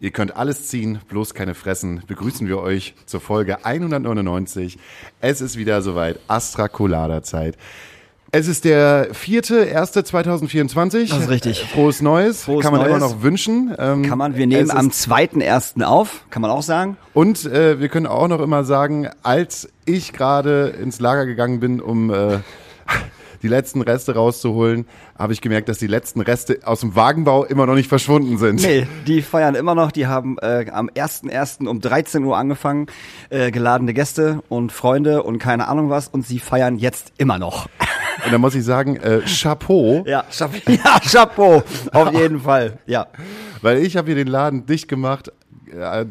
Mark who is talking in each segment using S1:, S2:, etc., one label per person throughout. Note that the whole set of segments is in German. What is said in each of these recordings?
S1: ihr könnt alles ziehen, bloß keine fressen, begrüßen wir euch zur Folge 199. Es ist wieder soweit, Astra Colada Zeit. Es ist der vierte, erste 2024.
S2: Das ist richtig.
S1: Frohes Neues.
S2: Frohes
S1: kann man
S2: Neues.
S1: immer noch wünschen. Ähm,
S2: Kann man, wir nehmen am
S1: ist-
S2: 2.1. auf, kann man auch sagen.
S1: Und äh, wir können auch noch immer sagen, als ich gerade ins Lager gegangen bin, um äh, die letzten Reste rauszuholen, habe ich gemerkt, dass die letzten Reste aus dem Wagenbau immer noch nicht verschwunden sind.
S2: Nee, die feiern immer noch, die haben äh, am 1.1. um 13 Uhr angefangen, äh, geladene Gäste und Freunde und keine Ahnung was und sie feiern jetzt immer noch.
S1: Und da muss ich sagen, äh, Chapeau,
S2: Ja, Chapeau, ja, Chapeau auf jeden Fall, ja.
S1: weil ich habe hier den Laden dicht gemacht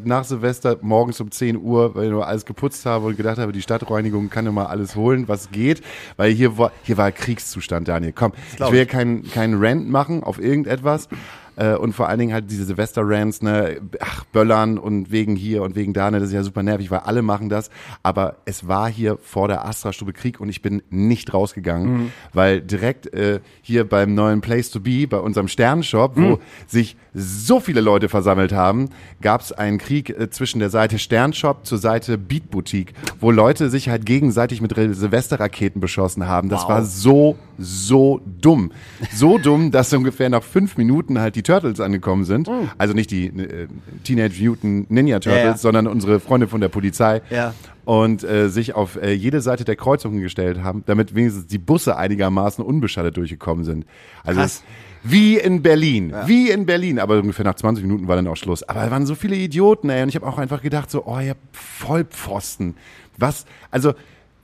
S1: nach Silvester morgens um 10 Uhr, weil ich nur alles geputzt habe und gedacht habe, die Stadtreinigung kann mal alles holen, was geht, weil hier war, hier war Kriegszustand, Daniel. Komm, ich will keinen keinen Rant machen auf irgendetwas. Äh, und vor allen Dingen halt diese Silvester-Rants, ne, ach, Böllern und wegen hier und wegen da, ne, das ist ja super nervig, weil alle machen das. Aber es war hier vor der Astra-Stube Krieg und ich bin nicht rausgegangen, weil direkt äh, hier beim neuen Place to Be, bei unserem Sternshop, wo sich so viele Leute versammelt haben, gab es einen Krieg äh, zwischen der Seite Sternshop zur Seite Beat Boutique, wo Leute sich halt gegenseitig mit Silvesterraketen beschossen haben. Das war so, so dumm. So dumm, dass ungefähr nach fünf Minuten halt die Turtles angekommen sind. Also nicht die äh, Teenage Mutant Ninja Turtles,
S2: Ja, ja.
S1: sondern unsere Freunde von der Polizei.
S2: Ja.
S1: Und äh, sich auf äh, jede Seite der Kreuzungen gestellt haben, damit wenigstens die Busse einigermaßen unbeschadet durchgekommen sind. Also
S2: Krass.
S1: wie in Berlin, wie in Berlin, aber ungefähr nach 20 Minuten war dann auch Schluss. Aber da waren so viele Idioten, ey, und ich habe auch einfach gedacht so, oh, ihr Vollpfosten. Was, also,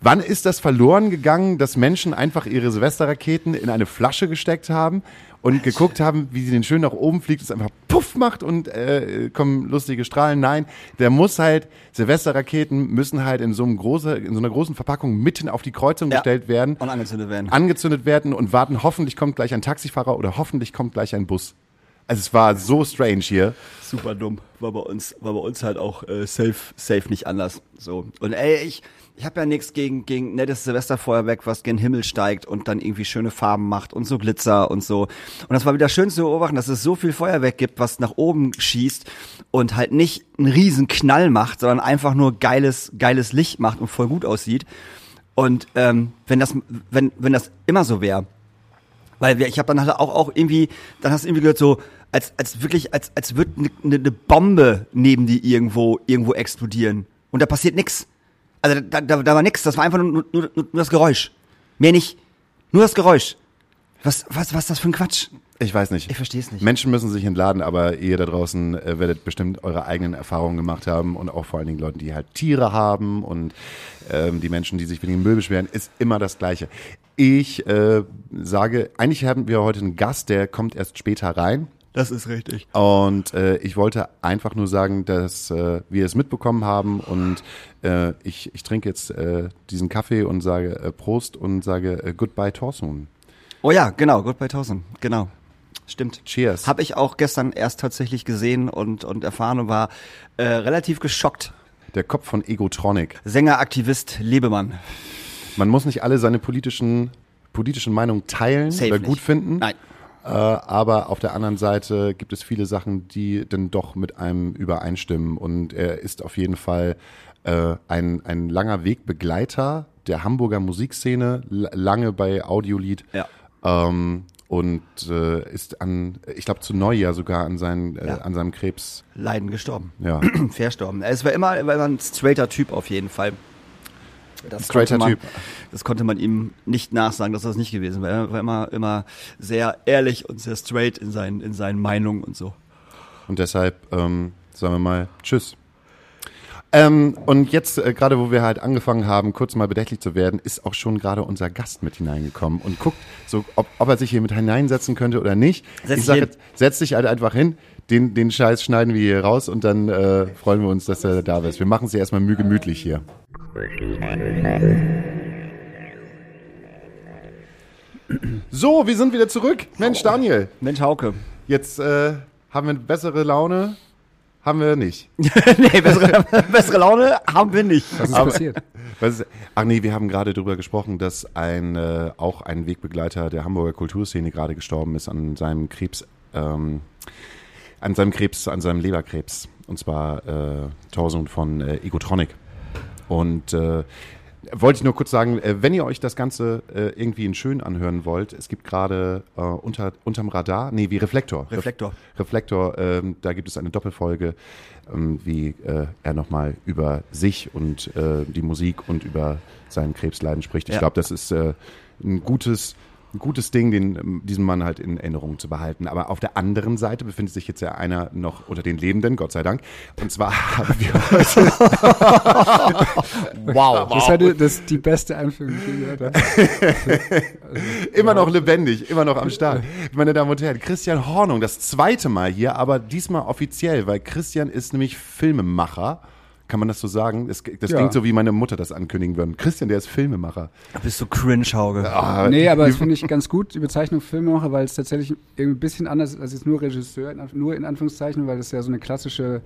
S1: wann ist das verloren gegangen, dass Menschen einfach ihre Silvesterraketen in eine Flasche gesteckt haben und geguckt haben, wie sie den schön nach oben fliegt, es einfach puff macht und äh, kommen lustige Strahlen. Nein, der muss halt, Silvesterraketen müssen halt in so, einem große, in so einer großen Verpackung mitten auf die Kreuzung
S2: Ja.
S1: gestellt werden
S2: Und angezündet werden.
S1: angezündet werden und warten, hoffentlich kommt gleich ein Taxifahrer oder hoffentlich kommt gleich ein Bus. Also es war so strange hier.
S2: Super dumm. War bei uns, war bei uns halt auch äh, safe, safe nicht anders. So. Und ey, ich, ich habe ja nichts gegen, gegen nettes Silvesterfeuerwerk, was gen Himmel steigt und dann irgendwie schöne Farben macht und so Glitzer und so. Und das war wieder schön zu beobachten, dass es so viel Feuerwerk gibt, was nach oben schießt und halt nicht einen riesen Knall macht, sondern einfach nur geiles, geiles Licht macht und voll gut aussieht. Und ähm, wenn das, wenn, wenn das immer so wäre, weil wir, ich habe dann halt auch, auch irgendwie, dann hast du irgendwie gehört so, als, als wirklich, als, als würde eine ne, ne Bombe neben die irgendwo, irgendwo explodieren. Und da passiert nix. Also da, da, da war nix, das war einfach nur, nur, nur, das Geräusch. Mehr nicht. Nur das Geräusch. Was, was, was ist das für ein Quatsch?
S1: Ich weiß nicht.
S2: Ich versteh's nicht.
S1: Menschen müssen sich entladen, aber ihr da draußen äh, werdet bestimmt eure eigenen Erfahrungen gemacht haben und auch vor allen Dingen Leuten, die halt Tiere haben und ähm, die Menschen, die sich wegen dem Müll beschweren, ist immer das Gleiche. Ich äh, sage, eigentlich haben wir heute einen Gast, der kommt erst später rein.
S2: Das ist richtig.
S1: Und äh, ich wollte einfach nur sagen, dass äh, wir es mitbekommen haben und äh, ich, ich trinke jetzt äh, diesen Kaffee und sage äh, Prost und sage äh, Goodbye Torsun.
S2: Oh ja, genau, Goodbye 1000. Genau. Stimmt.
S1: Cheers.
S2: Habe ich auch gestern erst tatsächlich gesehen und, und erfahren und war äh, relativ geschockt.
S1: Der Kopf von Egotronic.
S2: Sänger, Aktivist, Lebemann.
S1: Man muss nicht alle seine politischen, politischen Meinungen teilen
S2: Safe
S1: oder
S2: nicht.
S1: gut finden.
S2: Nein.
S1: Äh, aber auf der anderen Seite gibt es viele Sachen, die dann doch mit einem übereinstimmen. Und er ist auf jeden Fall äh, ein, ein langer Wegbegleiter der Hamburger Musikszene, lange bei Audiolied.
S2: Ja.
S1: Ähm, und äh, ist an, ich glaube zu Neujahr sogar an, seinen, äh,
S2: Ja.
S1: an seinem Krebs.
S2: Leiden gestorben.
S1: Ja.
S2: Verstorben. Es war immer, er war immer ein straighter Typ auf jeden Fall. Das konnte man,
S1: Typ.
S2: Das konnte man ihm nicht nachsagen, dass das nicht gewesen wäre. Er war immer, immer sehr ehrlich und sehr straight in seinen, in seinen Meinungen und so.
S1: Und deshalb ähm, sagen wir mal Tschüss. Ähm, und jetzt, äh, gerade wo wir halt angefangen haben, kurz mal bedächtlich zu werden, ist auch schon gerade unser Gast mit hineingekommen und guckt, so, ob, ob er sich hier mit hineinsetzen könnte oder nicht.
S2: Setz
S1: ich sage setz dich halt einfach hin. Den, den Scheiß schneiden wir hier raus und dann äh, freuen wir uns, dass er da ist. Wir machen es ja erstmal müh gemütlich hier. So, wir sind wieder zurück. Mensch, Daniel,
S2: Mensch, Hauke.
S1: jetzt äh, haben wir bessere Laune. Haben wir nicht.
S2: nee, bessere, bessere Laune haben wir nicht.
S3: Was ist
S1: Aber-
S3: passiert?
S1: Was ist, ach nee, wir haben gerade darüber gesprochen, dass ein äh, auch ein Wegbegleiter der Hamburger Kulturszene gerade gestorben ist an seinem Krebs, ähm, an seinem Krebs, an seinem Leberkrebs. Und zwar äh, Thorson von äh, Egotronic. Und äh, wollte ich nur kurz sagen, äh, wenn ihr euch das Ganze äh, irgendwie in schön anhören wollt, es gibt gerade äh, unter, unterm Radar, nee, wie Reflektor.
S2: Reflektor.
S1: Reflektor, ähm, da gibt es eine Doppelfolge, ähm, wie äh, er nochmal über sich und äh, die Musik und über seinen Krebsleiden spricht. Ich
S2: Ja.
S1: glaube, das ist äh, ein gutes, ein gutes Ding, den, ähm, diesen Mann halt in Erinnerung zu behalten. Aber auf der anderen Seite befindet sich jetzt ja einer noch unter den Lebenden, Gott sei Dank. Und zwar haben wir heute
S2: Wow.
S3: Das ist, eine, das ist die beste Einführung, die ich gehört habe.
S1: immer noch lebendig, immer noch am Start. Meine Damen und Herren, Christian Hornung, das zweite Mal hier, aber diesmal offiziell, weil Christian ist nämlich Filmemacher. Kann man das so sagen? Das, das
S3: Ja.
S1: klingt so, wie meine Mutter das ankündigen würde. Christian, der ist Filmemacher.
S2: Du bist so cringe, Hauke.
S1: Ah,
S3: Nee, aber das finde ich ganz gut, die Bezeichnung Filmemacher, weil es tatsächlich irgendwie ein bisschen anders ist als jetzt nur Regisseur, nur in Anführungszeichen, weil es ja so eine klassische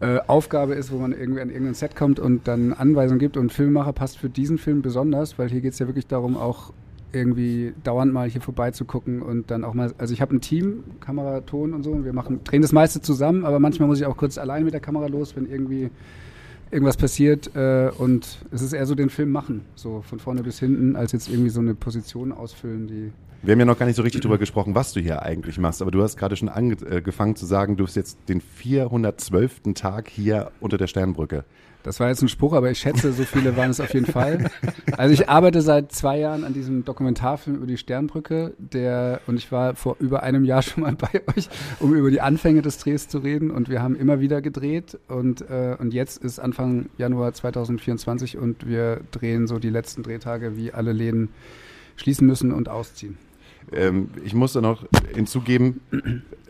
S3: äh, Aufgabe ist, wo man irgendwie an irgendein Set kommt und dann Anweisungen gibt. Und Filmemacher passt für diesen Film besonders, weil hier geht es ja wirklich darum, auch irgendwie dauernd mal hier vorbeizugucken und dann auch mal, also ich habe ein Team, Kamera, Ton und so, und wir machen, drehen das meiste zusammen, aber manchmal muss ich auch kurz allein mit der Kamera los, wenn irgendwie irgendwas passiert äh, und es ist eher so den Film machen, so von vorne bis hinten, als jetzt irgendwie so eine Position ausfüllen, die
S1: Wir haben ja noch gar nicht so richtig drüber gesprochen, was du hier eigentlich machst, aber du hast gerade schon angefangen zu sagen, du bist jetzt den 412. Tag hier unter der Sternbrücke.
S3: Das war jetzt ein Spruch, aber ich schätze, so viele waren es auf jeden Fall. Also ich arbeite seit zwei Jahren an diesem Dokumentarfilm über die Sternbrücke, der und ich war vor über einem Jahr schon mal bei euch, um über die Anfänge des Drehs zu reden. Und wir haben immer wieder gedreht und äh, und jetzt ist Anfang Januar 2024 und wir drehen so die letzten Drehtage, wie alle Läden schließen müssen und ausziehen.
S1: Ähm, ich muss da noch hinzugeben,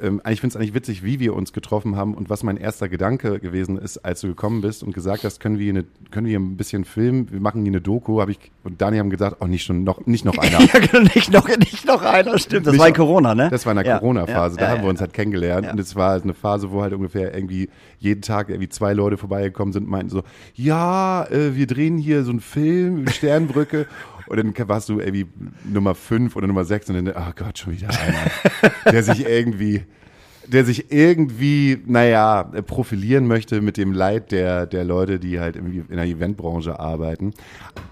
S1: ähm, ich finde es eigentlich witzig, wie wir uns getroffen haben und was mein erster Gedanke gewesen ist, als du gekommen bist und gesagt hast, können wir hier, eine, können wir ein bisschen filmen, wir machen hier eine Doku, habe ich und Dani haben gesagt, oh nicht schon noch nicht noch einer.
S2: Ja, genau, nicht noch, nicht noch einer, stimmt. Das
S1: Nicht
S2: war in Corona, ne?
S1: Das war in der
S2: Ja,
S1: Corona-Phase,
S2: ja,
S1: da
S2: ja,
S1: haben wir uns halt kennengelernt. Und es war halt eine Phase, wo halt ungefähr irgendwie jeden Tag irgendwie zwei Leute vorbeigekommen sind und meinten so, ja, äh, wir drehen hier so einen Film, Sternbrücke und dann warst du irgendwie Nummer fünf oder Nummer sechs und dann, oh Gott, schon wieder einer, der sich irgendwie der sich irgendwie, naja, profilieren möchte mit dem Leid der, der Leute, die halt irgendwie in der Eventbranche arbeiten.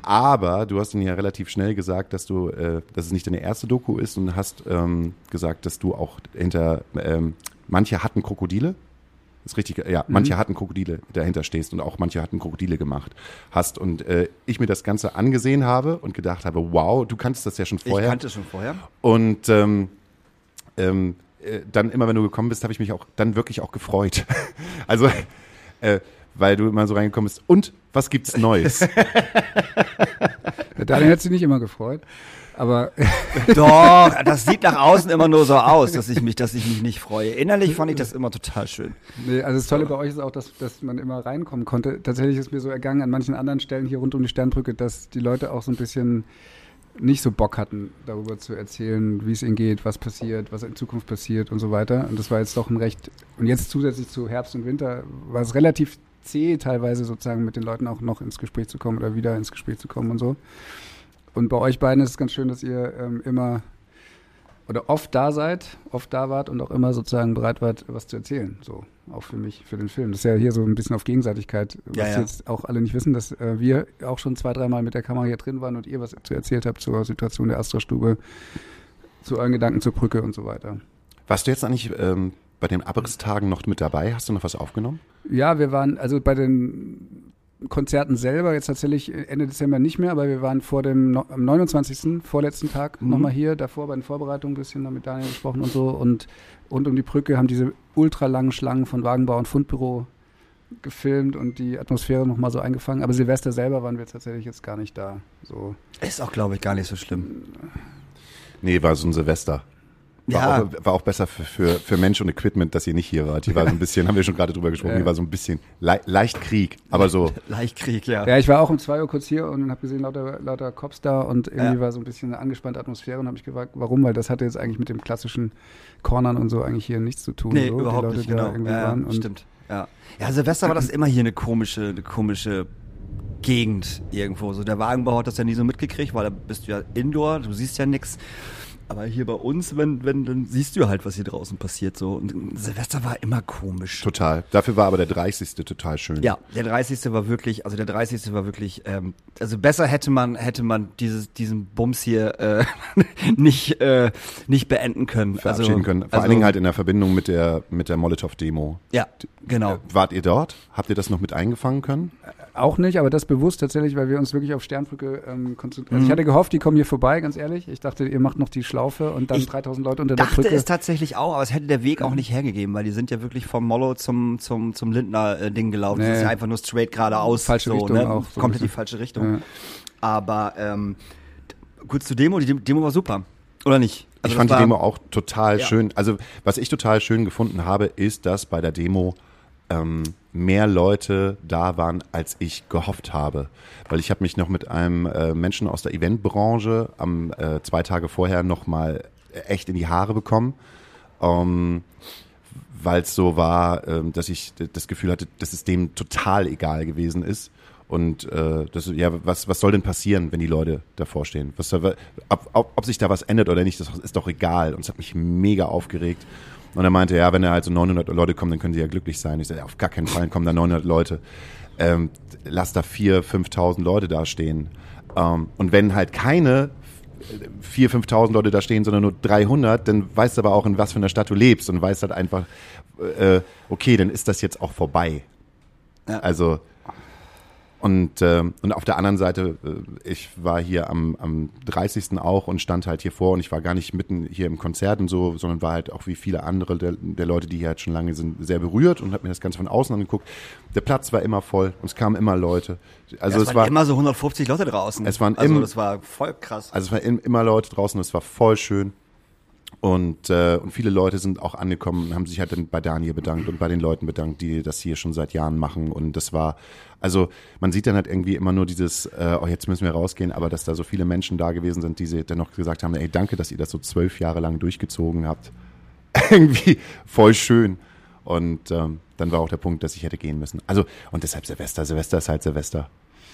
S1: Aber du hast ihnen ja relativ schnell gesagt, dass du, äh, dass es nicht deine erste Doku ist und hast ähm, gesagt, dass du auch hinter, ähm, manche hatten Krokodile. Ist richtig, ja, manche hatten Krokodile dahinter stehst und auch manche hatten Krokodile gemacht hast. Und äh, ich mir das Ganze angesehen habe und gedacht habe, wow, du kanntest das ja schon
S2: Ich
S1: vorher.
S2: kannte es schon vorher.
S1: Und ähm, ähm, äh, dann immer, wenn du gekommen bist, habe ich mich auch dann wirklich auch gefreut. also, äh, weil du immer so reingekommen bist. Und was gibt's Neues?
S3: Daniel hat sich nicht immer gefreut, aber
S2: Doch, das sieht nach außen immer nur so aus, dass ich mich, dass ich mich nicht freue. Innerlich fand ich das immer total schön.
S3: Nee, also das Tolle bei euch ist auch, dass, dass man immer reinkommen konnte. Tatsächlich ist mir so ergangen an manchen anderen Stellen hier rund um die Sternbrücke, dass die Leute auch so ein bisschen nicht so Bock hatten, darüber zu erzählen, wie es ihnen geht, was passiert, was in Zukunft passiert und so weiter. Und das war jetzt doch ein recht, und jetzt zusätzlich zu Herbst und Winter war es relativ zäh teilweise sozusagen mit den Leuten auch noch ins Gespräch zu kommen oder wieder ins Gespräch zu kommen und so. Und bei euch beiden ist es ganz schön, dass ihr ähm, immer oder oft da seid, oft da wart und auch immer sozusagen bereit wart, was zu erzählen. So, auch für mich, für den Film. Das ist ja hier so ein bisschen auf Gegenseitigkeit, was
S2: Ja, ja.
S3: jetzt auch alle nicht wissen, dass äh, wir auch schon zwei, dreimal mit der Kamera hier drin waren und ihr was zu erzählt habt zur Situation der Astra-Stube, zu euren Gedanken zur Brücke und so weiter.
S1: Warst du jetzt eigentlich ähm, bei den Abrisstagen noch mit dabei? Hast du noch was aufgenommen?
S3: Ja, wir waren, also bei den Konzerten selber, jetzt tatsächlich Ende Dezember nicht mehr, aber wir waren vor dem, am 29. vorletzten Tag
S2: Mhm.
S3: nochmal hier, davor bei den Vorbereitungen ein bisschen noch mit Daniel gesprochen und so und rund um die Brücke haben diese ultralangen Schlangen von Wagenbau und Fundbüro gefilmt und die Atmosphäre nochmal so eingefangen, aber Silvester selber waren wir tatsächlich jetzt gar nicht da, so.
S2: Ist auch, glaube ich, gar nicht so schlimm.
S1: Nee, war so ein Silvester. War,
S2: Ja.
S1: auch, war auch besser für, für, für Mensch und Equipment, dass ihr nicht hier wart. Die war so ein bisschen, haben wir schon gerade drüber gesprochen,
S3: Ja.
S1: die war so ein bisschen le leicht Krieg, aber so.
S2: Leichtkrieg, ja.
S3: Ja, ich war auch um 2 Uhr kurz hier und habe gesehen, lauter, lauter Cops da und irgendwie
S2: Ja.
S3: war so ein bisschen eine angespannte Atmosphäre und habe mich gefragt, warum, weil das hatte jetzt eigentlich mit dem klassischen Cornern und so eigentlich hier nichts zu tun.
S2: Nee,
S3: so,
S2: überhaupt
S3: die Leute,
S2: nicht,
S3: da
S2: genau.
S3: irgendwie
S2: Ja,
S3: waren. Und
S2: stimmt. Ja. ja, Silvester war das immer hier eine komische, eine komische Gegend irgendwo. So der Wagenbau hat das ja nie so mitgekriegt, weil da bist du ja indoor, du siehst ja nix. Aber hier bei uns, wenn, wenn, dann siehst du halt, was hier draußen passiert. So. Und Silvester war immer komisch.
S1: Total. Dafür war aber der 30. total schön.
S2: Ja, der 30. war wirklich, also der 30. war wirklich, ähm, also besser hätte man, hätte man dieses, diesen Bums hier äh, nicht, äh, nicht beenden können.
S1: Verabschieden
S2: also,
S1: können. Vor
S2: also,
S1: allen Dingen halt in der Verbindung mit der, mit der Molotow-Demo.
S2: Ja, genau.
S1: Wart ihr dort? Habt ihr das noch mit eingefangen können?
S3: Auch nicht, aber das bewusst tatsächlich, weil wir uns wirklich auf Sternbrücke ähm, konzentrieren.
S2: Mhm.
S3: Also ich hatte gehofft, die kommen hier vorbei, ganz ehrlich. Ich dachte, ihr macht noch die Schlaufe und dann
S2: Ich
S3: 3000 Leute unter der
S2: dachte
S3: Brücke.
S2: es tatsächlich auch, aber es hätte der Weg auch nicht hergegeben, weil die sind ja wirklich vom Mollo zum, zum, zum Lindner-Ding gelaufen. Das
S3: Nee.
S2: ist ja einfach nur straight geradeaus.
S3: Falsche
S2: so,
S3: Richtung
S2: ne?
S3: auch, so
S2: Komplett die falsche Richtung.
S3: Ja.
S2: Aber ähm, kurz zur Demo, die Demo war super. Oder nicht? Also
S1: ich
S2: das
S1: fand die Demo auch total
S2: Ja.
S1: schön. Also, was ich total schön gefunden habe, ist, dass bei der Demo ähm, mehr Leute da waren, als ich gehofft habe. Weil ich habe mich noch mit einem äh, Menschen aus der Eventbranche am äh, zwei Tage vorher noch mal echt in die Haare bekommen. Ähm, weil es so war, ähm, dass ich das Gefühl hatte, dass es dem total egal gewesen ist. Und äh, das, ja, was, was soll denn passieren, wenn die Leute davor stehen? Was ob, ob, ob sich da was ändert oder nicht, das ist doch egal. Und es hat mich mega aufgeregt. Und er meinte, ja, wenn da halt so 900 Leute kommen, dann können sie ja glücklich sein. Ich sagte, ja, auf gar keinen Fall kommen da 900 Leute. Ähm, lass da 4.000, 5.000 Leute da stehen. Ähm, und wenn halt keine 4.000, 5.000 Leute da stehen, sondern nur 300, dann weißt du aber auch, in was für einer Stadt du lebst und weißt halt einfach, äh, okay, dann ist das jetzt auch vorbei.
S2: Ja.
S1: Also, und, ähm, und auf der anderen Seite, äh, ich war hier am, am 30. auch und stand halt hier vor und ich war gar nicht mitten hier im Konzert und so, sondern war halt auch wie viele andere der, der Leute, die hier halt schon lange sind, sehr berührt und habe mir das Ganze von außen angeguckt. Der Platz war immer voll und es kamen immer Leute. Also
S2: ja,
S1: es
S2: es
S1: war
S2: waren immer so 150 Leute draußen.
S1: Es waren
S2: also
S1: im-
S2: das war voll krass.
S1: also es waren im- immer Leute draußen, es war voll schön. Und, äh, und viele Leute sind auch angekommen und haben sich halt dann bei Daniel bedankt und bei den Leuten bedankt, die das hier schon seit Jahren machen. Und das war, also man sieht dann halt irgendwie immer nur dieses, äh, oh, jetzt müssen wir rausgehen, aber dass da so viele Menschen da gewesen sind, die dann noch gesagt haben, ey, danke, dass ihr das so zwölf Jahre lang durchgezogen habt. irgendwie voll schön. Und ähm, dann war auch der Punkt, dass ich hätte gehen müssen. Also, und deshalb Silvester, Silvester ist halt Silvester.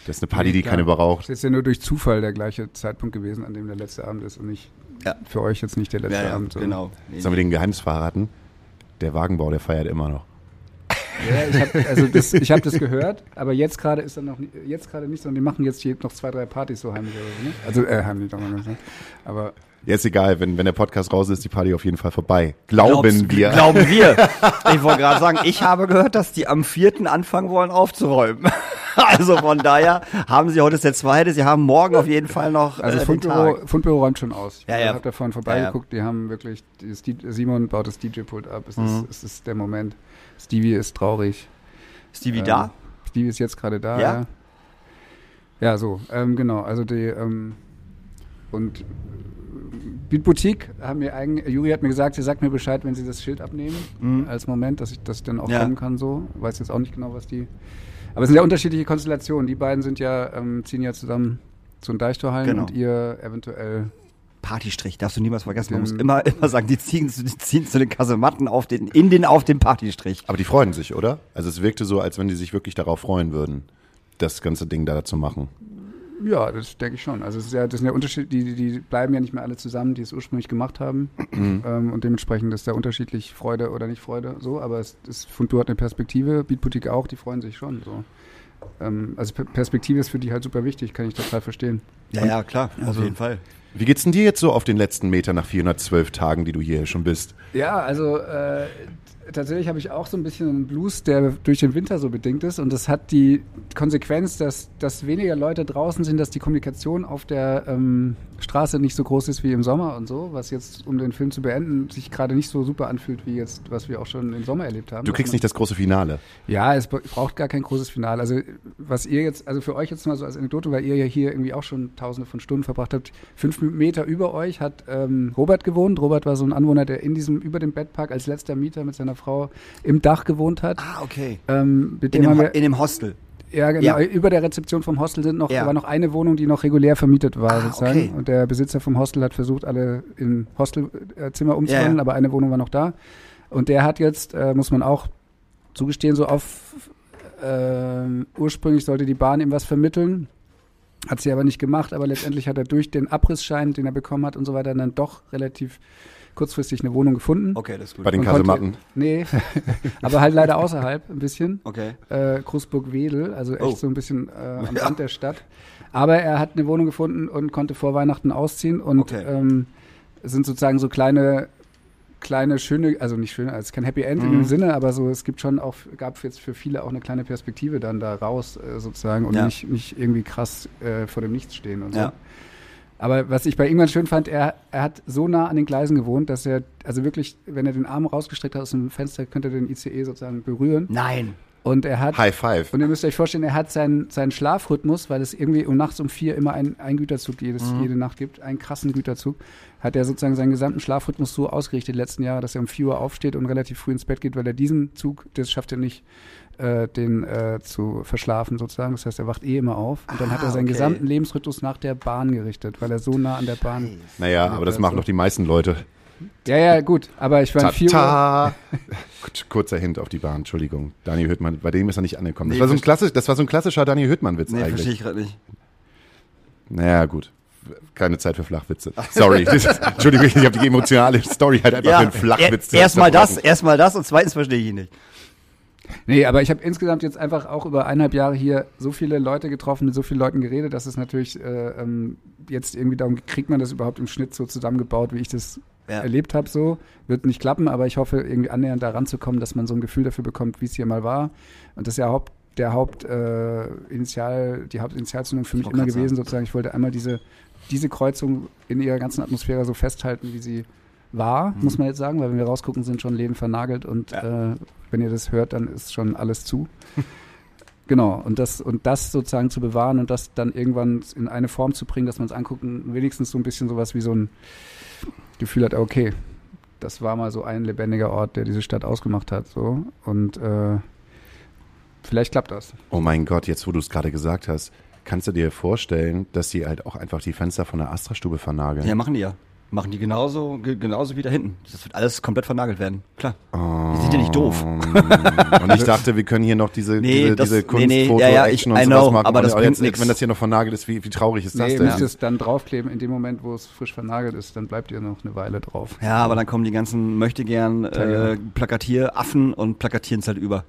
S1: Das ist eine Party, die
S3: Klar.
S1: keine braucht.
S3: Es ist ja nur durch Zufall der gleiche Zeitpunkt gewesen, an dem der letzte Abend ist und nicht
S2: Ja.
S3: für euch jetzt nicht der letzte
S2: ja, ja,
S3: Abend. so.
S2: genau. Nee,
S1: Sollen wir den Geheimnis verraten? Der Wagenbau, der feiert immer noch.
S3: Ja, ich habe also das, ich hab das gehört, aber jetzt gerade ist er noch nicht, jetzt gerade nicht, sondern die machen jetzt hier noch zwei, drei Partys so heimlich oder so, ne? Also äh, heimlich doch mal ganz, ne? Aber
S1: Jetzt egal, wenn, wenn der Podcast raus ist, ist die Party auf jeden Fall vorbei. Glauben
S2: Glaubst-
S1: wir.
S2: Glauben wir. Ich wollte gerade sagen, ich habe gehört, dass die am vierten anfangen wollen aufzuräumen. Also von daher haben sie heute ist der zweite, sie haben morgen auf jeden Fall noch
S3: also
S2: äh,
S3: Fundbüro. Fundbüro räumt schon aus.
S2: Ja,
S3: Ich
S2: ja.
S3: habe da vorhin vorbeigeguckt, die haben wirklich, Simon baut das DJ-Pult ab, es,
S2: Mhm.
S3: ist, es ist der Moment. Stevie ist traurig.
S2: Stevie
S3: Ähm,
S2: da?
S3: Stevie ist jetzt gerade da,
S2: Ja?
S3: ja. Ja, so, ähm, genau, also die, ähm, und äh, Beat Boutique haben mir eigentlich, Juri hat mir gesagt, sie sagt mir Bescheid, wenn sie das Schild abnehmen,
S2: Mhm.
S3: als Moment, dass ich das dann auch
S2: Ja.
S3: kommen kann, so. Weiß jetzt auch nicht genau, was die, aber es sind ja unterschiedliche Konstellationen. Die beiden sind ja, ähm, ziehen ja zusammen zu den Deichtorhallen
S2: Genau.
S3: und ihr eventuell
S2: Partystrich, darfst du niemals vergessen. Man muss immer, immer sagen, die ziehen, zu- die ziehen zu den Kasematten auf den, in den, auf den Partystrich.
S1: Aber die freuen sich, oder? Also es wirkte so, als wenn die sich wirklich darauf freuen würden, das ganze Ding da zu machen.
S3: Ja, das denke ich schon. Also es ist ja, das sind ja Unterschiede, die, die- bleiben ja nicht mehr alle zusammen, die es ursprünglich gemacht haben. ähm, und dementsprechend ist da unterschiedlich Freude oder nicht Freude so, aber es ist Fundur hat eine Perspektive, Beatboutique auch, die freuen sich schon so. Ähm, also Per- Perspektive ist für die halt super wichtig, kann ich total verstehen.
S2: Ja, ja, klar, auf
S3: Also-
S2: jeden Fall.
S1: Wie geht's denn dir jetzt so auf den letzten Meter nach 412 Tagen, die du hier schon bist?
S3: Ja, also äh, tatsächlich habe ich auch so ein bisschen einen Blues, der durch den Winter so bedingt ist. Und das hat die Konsequenz, dass, dass weniger Leute draußen sind, dass die Kommunikation auf der ähm, Straße nicht so groß ist wie im Sommer und so, was jetzt, um den Film zu beenden, sich gerade nicht so super anfühlt, wie jetzt, was wir auch schon im Sommer erlebt haben.
S1: Du kriegst nicht das große Finale.
S3: Ja, es braucht gar kein großes Finale. Also, was ihr jetzt, also für euch jetzt mal so als Anekdote, weil ihr ja hier irgendwie auch schon tausende von Stunden verbracht habt. Fünf Meter über euch hat ähm, Robert gewohnt. Robert war so ein Anwohner, der in diesem, über dem Bettpark als letzter Mieter mit seiner Frau im Dach gewohnt hat.
S2: Ah, okay.
S3: Ähm,
S2: In
S3: dem
S2: in dem Hostel.
S3: Ja, genau.
S2: ja.
S3: Über der Rezeption vom Hostel sind noch,
S2: Ja.
S3: war noch eine Wohnung, die noch regulär vermietet war,
S2: Ah,
S3: sozusagen.
S2: okay.
S3: Und der Besitzer vom Hostel hat versucht, alle in Hostelzimmer umzuwandeln,
S2: Ja,
S3: aber eine Wohnung war noch da. Und der hat jetzt, äh, muss man auch zugestehen, so auf ähm, ursprünglich sollte die Bahn ihm was vermitteln. Hat sie aber nicht gemacht, aber letztendlich hat er durch den Abrissschein, den er bekommen hat und so weiter, dann doch relativ kurzfristig eine Wohnung gefunden.
S2: Okay, das ist gut.
S1: Bei den Kasematten.
S3: Nee, aber halt leider außerhalb ein bisschen
S2: Okay.
S3: äh, Großburg-Wedel, also echt
S2: Oh.
S3: so ein bisschen äh, am
S2: Ja.
S3: Rand der Stadt. Aber er hat eine Wohnung gefunden und konnte vor Weihnachten ausziehen und
S2: Okay.
S3: ähm, es sind sozusagen so kleine, kleine schöne, also nicht schöne, also kein Happy End in
S2: Mhm.
S3: dem Sinne, aber so es gibt schon auch, gab jetzt für viele auch eine kleine Perspektive dann da raus äh, sozusagen und
S2: Ja.
S3: nicht, nicht irgendwie krass äh, vor dem Nichts stehen und so. Aber was ich bei Ingwer schön fand, er, er hat so nah an den Gleisen gewohnt, dass er, also wirklich, wenn er den Arm rausgestreckt hat aus dem Fenster, könnte er den ICE sozusagen berühren.
S2: Nein.
S3: Und er hat
S1: High Five.
S3: und ihr müsst euch vorstellen, er hat seinen, seinen Schlafrhythmus, weil es irgendwie um nachts um vier immer ein, ein Güterzug jedes,
S2: Mhm.
S3: jede Nacht gibt, einen krassen Güterzug, hat er sozusagen seinen gesamten Schlafrhythmus so ausgerichtet letzten Jahre, dass er um 4 Uhr aufsteht und relativ früh ins Bett geht, weil er diesen Zug, das schafft er nicht, äh, den äh, zu verschlafen sozusagen. Das heißt, er wacht eh immer auf. Und dann hat
S2: Ah,
S3: er seinen
S2: okay.
S3: gesamten Lebensrhythmus nach der Bahn gerichtet, weil er so nah an der Bahn.
S1: Naja, aber das machen doch die meisten Leute.
S3: Ja, ja, gut. Aber ich war in 4 Uhr.
S1: Kurzer Hint auf die Bahn, Entschuldigung. Dani Hüttmann, bei dem ist er nicht angekommen. Das,
S2: Nee,
S1: war, so ein klassisch, das war so ein klassischer Dani Hüttmann-Witz
S2: Nee, verstehe
S1: eigentlich.
S2: ich gerade nicht.
S1: Naja, gut. Keine Zeit für Flachwitze. Sorry. Entschuldigung, ich habe die emotionale Story halt einfach für einen Flachwitz.
S2: er- erstmal das, erstmal das und zweitens verstehe ich ihn nicht.
S3: Nee, aber ich habe insgesamt jetzt einfach auch über eineinhalb Jahre hier so viele Leute getroffen, mit so vielen Leuten geredet, dass es natürlich äh, ähm, jetzt irgendwie darum, kriegt man das überhaupt im Schnitt so zusammengebaut, wie ich das
S2: Ja.
S3: erlebt habe. So wird nicht klappen, aber ich hoffe irgendwie annähernd da ranzukommen, dass man so ein Gefühl dafür bekommt, wie es hier mal war. Und das ist ja Haupt, der Haupt äh, die Hauptinitialzündung für mich immer gewesen,
S2: sagen.
S3: sozusagen. Ich wollte einmal diese diese Kreuzung in ihrer ganzen Atmosphäre so festhalten, wie sie war, muss man jetzt sagen, weil wenn wir rausgucken, sind schon Leben vernagelt und
S2: Ja.
S3: äh, wenn ihr das hört, dann ist schon alles zu. genau, und das, und das sozusagen zu bewahren und das dann irgendwann in eine Form zu bringen, dass man es angucken, wenigstens so ein bisschen sowas wie so ein Gefühl hat, okay, das war mal so ein lebendiger Ort, der diese Stadt ausgemacht hat. So. Und äh, vielleicht klappt das.
S1: Oh mein Gott, jetzt wo du es gerade gesagt hast, kannst du dir vorstellen, dass sie halt auch einfach die Fenster von der Astra-Stube vernageln?
S2: Ja, machen die ja. Machen die genauso, ge- genauso wie da hinten. Das wird alles komplett vernagelt werden. Klar. Die sind ja nicht doof.
S1: Und ich dachte, wir können hier noch diese,
S2: Nee,
S1: diese,
S2: das-
S1: diese
S2: nee,
S1: Kunst,
S2: nee,
S1: Foto,
S2: ja, ja,
S1: Action
S2: ich-
S1: und
S2: I
S1: sowas
S2: know,
S1: machen.
S2: aber das
S1: jetzt,
S2: bringt nix.
S1: Wenn das hier noch vernagelt ist, wie, wie traurig ist das
S3: Nee, ihr
S1: denn?
S3: müsst es dann draufkleben. In dem Moment, wo es frisch vernagelt ist, dann bleibt ihr noch eine Weile drauf.
S2: Ja, aber dann kommen die ganzen möchte gern äh. Plakatieraffen und plakatieren es halt über.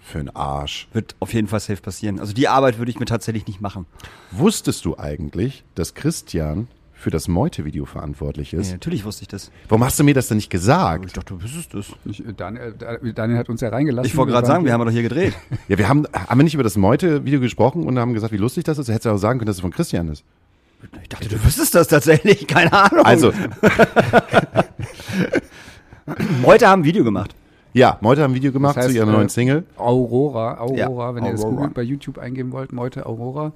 S1: Für einen Arsch.
S2: Wird auf jeden Fall safe passieren. Also die Arbeit würde ich mir tatsächlich nicht machen.
S1: Wusstest du eigentlich, dass Christian für das Meute-Video verantwortlich ist?
S2: Nee, natürlich wusste ich das.
S1: Warum hast du mir das denn nicht gesagt?
S2: Ich dachte, du wüsstest.
S3: Ich, äh, Daniel, äh, Daniel hat uns ja reingelassen.
S2: Ich wollte gerade sagen, wir haben doch hier gedreht.
S1: Ja, wir haben, haben wir nicht über das Meute-Video gesprochen und haben gesagt, wie lustig das ist? Hättest du auch sagen können, dass es von Christian ist.
S2: Ich dachte, du wüsstest das tatsächlich. Keine Ahnung.
S1: Also,
S2: Heute haben ein Video gemacht.
S1: ja, Meute haben ein Video gemacht
S3: Das heißt,
S1: zu ihrer
S3: äh,
S1: neuen Single.
S3: Aurora, Aurora,
S2: Ja,
S3: wenn ihr das
S2: Aurora.
S3: googelt, bei YouTube eingeben wollt, Meute Aurora.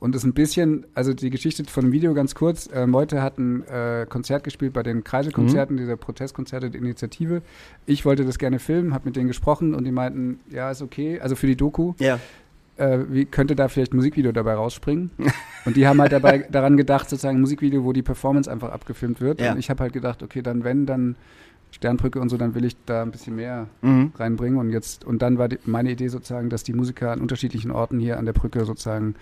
S3: Und das ist ein bisschen, also die Geschichte von dem Video ganz kurz. Äh, Meute hat ein äh, Konzert gespielt bei den Kreiselkonzerten,
S2: Mhm.
S3: dieser Protestkonzerte der Initiative. Ich wollte das gerne filmen, habe mit denen gesprochen und die meinten, ja, ist okay, also für die Doku.
S2: Ja.
S3: äh, wie könnte da vielleicht ein Musikvideo dabei rausspringen? Und die haben halt dabei daran gedacht, sozusagen ein Musikvideo, wo die Performance einfach abgefilmt wird.
S2: Ja.
S3: Und ich habe halt gedacht, okay, dann wenn, dann Sternbrücke und so, dann will ich da ein bisschen mehr
S2: Mhm.
S3: reinbringen. Und jetzt, und dann war die, meine Idee sozusagen, dass die Musiker an unterschiedlichen Orten hier an der Brücke sozusagen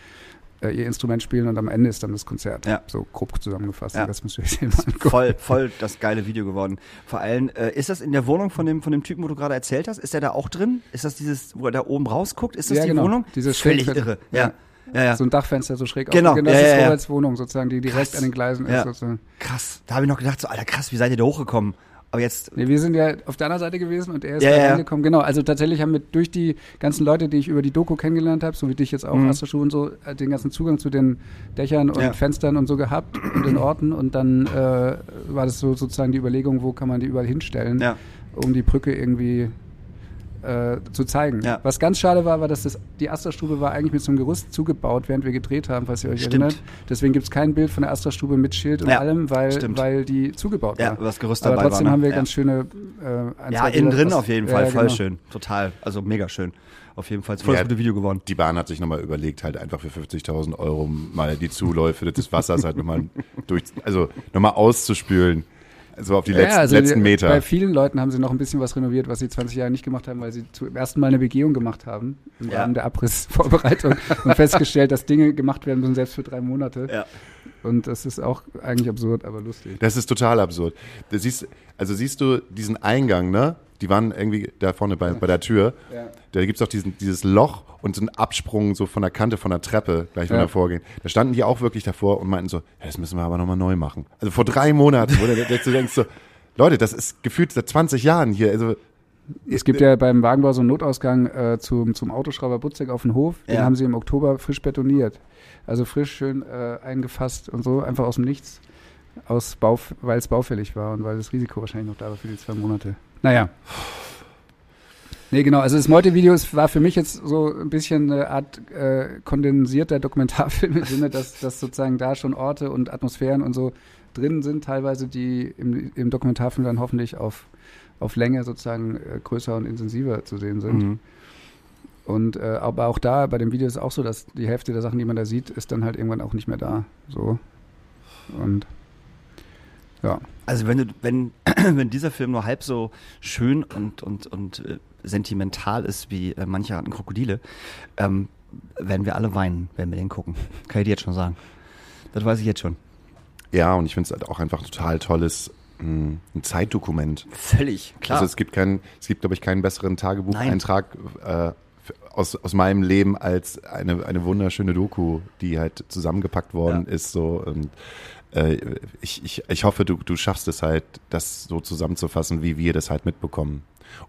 S3: äh, ihr Instrument spielen und am Ende ist dann das Konzert.
S2: Ja.
S3: So grob zusammengefasst.
S2: Ja.
S3: Das müsst ihr euch angucken.
S2: Voll, voll das geile Video geworden. Vor allem, äh, ist das in der Wohnung von dem, von dem Typen, wo du gerade erzählt hast? Ist der da auch drin? Ist das dieses, wo er da oben rausguckt? Ist das
S3: Ja,
S2: die
S3: genau.
S2: Wohnung?
S3: Dieses
S2: Völlig irre.
S3: Ja.
S2: Ja. Ja.
S3: So ein Dachfenster so schräg
S2: Genau.
S3: auf. Das
S2: Ja,
S3: ist. Roberts Wohnung sozusagen, die direkt
S2: Krass.
S3: an den Gleisen ist. Sozusagen.
S2: Krass. Da habe ich noch gedacht, so, Alter, krass, wie seid ihr da hochgekommen? Aber jetzt,
S3: Nee, wir sind ja auf der anderen Seite gewesen und er ist
S2: Ja,
S3: da
S2: ja.
S3: reingekommen. Genau, also tatsächlich haben wir durch die ganzen Leute, die ich über die Doku kennengelernt habe, so wie dich jetzt auch,
S2: Mhm.
S3: Schuh und so, äh, den ganzen Zugang zu den Dächern und
S2: Ja.
S3: Fenstern und so gehabt und den Orten. Und dann äh, war das so sozusagen die Überlegung, wo kann man die überall hinstellen,
S2: ja,
S3: um die Brücke irgendwie äh, zu zeigen.
S2: Ja.
S3: Was ganz schade war, war, dass das, die Astra-Stube war eigentlich mit so einem Gerüst zugebaut, während wir gedreht haben, falls ihr euch
S2: Stimmt.
S3: erinnert. Deswegen gibt es kein Bild von der Astra-Stube mit Schild und
S2: Ja,
S3: allem, weil,
S2: stimmt.
S3: weil die zugebaut
S2: ja,
S3: war.
S2: das Gerüst
S3: Aber
S2: dabei
S3: trotzdem
S2: war.
S3: haben wir
S2: ne?
S3: ganz schöne äh, ein,
S2: ja, ja innen drin auf jeden
S3: ja,
S2: Fall,
S3: ja,
S2: voll
S3: genau.
S2: schön. Total. Also mega schön. Auf jeden Fall. Voll
S1: Ja.
S2: das gute Video geworden.
S1: Die Bahn hat sich nochmal überlegt, halt einfach für 50.000 Euro mal die Zuläufe des Wassers halt nochmal durch, also nochmal auszuspülen. Also auf die letzten,
S3: also
S1: letzten Meter.
S3: Bei vielen Leuten haben sie noch ein bisschen was renoviert, was sie 20 Jahre nicht gemacht haben, weil sie zum ersten Mal eine Begehung gemacht haben im
S2: Ja.
S3: Rahmen der Abrissvorbereitung und festgestellt, dass Dinge gemacht werden müssen, selbst für drei Monate.
S2: Ja.
S3: Und das ist auch eigentlich absurd, aber lustig.
S1: Das ist total absurd. Du siehst, also siehst du diesen Eingang, ne? Die waren irgendwie da vorne bei, bei der Tür.
S3: Ja.
S1: Da gibt's auch diesen, dieses Loch und so einen Absprung so von der Kante von der Treppe, gleich wenn
S3: Ja.
S1: wir vorgehen. Da standen die auch wirklich davor und meinten so, ja, das müssen wir aber nochmal neu machen. Also vor drei Monaten, wo du, du denkst so, Leute, das ist gefühlt seit 20 Jahren hier. Also
S3: Es gibt ja beim Wagenbau so einen Notausgang äh, zum, zum Autoschrauber Butzek auf den Hof. Den
S2: Ja.
S3: haben sie im Oktober frisch betoniert. Also frisch, schön äh, eingefasst und so, einfach aus dem Nichts. Aus Bau, weil es baufällig war und weil das Risiko wahrscheinlich noch da war für die zwei Monate. Naja. Nee, genau. Also das Meute-Video war für mich jetzt so ein bisschen eine Art äh, kondensierter Dokumentarfilm im Sinne, dass, dass sozusagen da schon Orte und Atmosphären und so drin sind, teilweise, die im, im Dokumentarfilm dann hoffentlich auf, auf Länge sozusagen äh, größer und intensiver zu sehen sind.
S2: Mhm.
S3: Und äh, aber auch da, bei dem Video ist es auch so, dass die Hälfte der Sachen, die man da sieht, ist dann halt irgendwann auch nicht mehr da. So. Und ja.
S2: Also wenn du, wenn, wenn dieser Film nur halb so schön und, und, und äh, sentimental ist wie äh, manche Arten Krokodile, ähm, werden wir alle weinen, wenn wir den gucken. Kann ich dir jetzt schon sagen. Das weiß ich jetzt schon.
S1: ja, und ich finde es halt auch einfach total tolles mh, ein Zeitdokument.
S2: Völlig, klar.
S1: Also es gibt keinen, es gibt, glaube ich, keinen besseren Tagebucheintrag äh, aus, aus meinem Leben als eine, eine wunderschöne Doku, die halt zusammengepackt worden
S2: Ja.
S1: ist. So und äh, ich, ich, ich hoffe, du, du schaffst es halt, das so zusammenzufassen, wie wir das halt mitbekommen.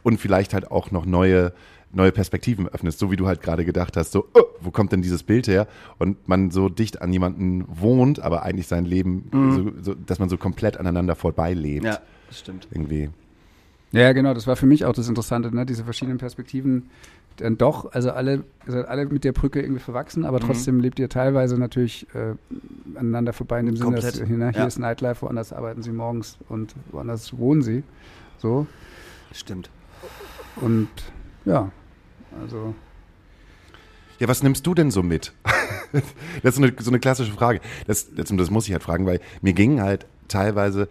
S1: Und vielleicht halt auch noch neue, neue Perspektiven öffnest, so wie du halt gerade gedacht hast, so, oh, wo kommt denn dieses Bild her? Und man so dicht an jemanden wohnt, aber eigentlich sein Leben, so, so, dass man so komplett aneinander vorbeilebt.
S2: ja, das stimmt.
S1: Irgendwie.
S3: Ja, genau, das war für mich auch das Interessante, ne? diese verschiedenen Perspektiven. Dann doch, also alle, seid alle mit der Brücke irgendwie verwachsen, aber trotzdem lebt ihr teilweise natürlich äh, aneinander vorbei in dem Sinne, dass ne, hier
S2: ja.
S3: ist Nightlife, woanders arbeiten sie morgens und woanders wohnen sie. So.
S2: Stimmt.
S3: Und ja, also
S1: Ja, was nimmst du denn so mit? das ist so eine, so eine klassische Frage. Das, das, das muss ich halt fragen, weil mir gingen halt teilweise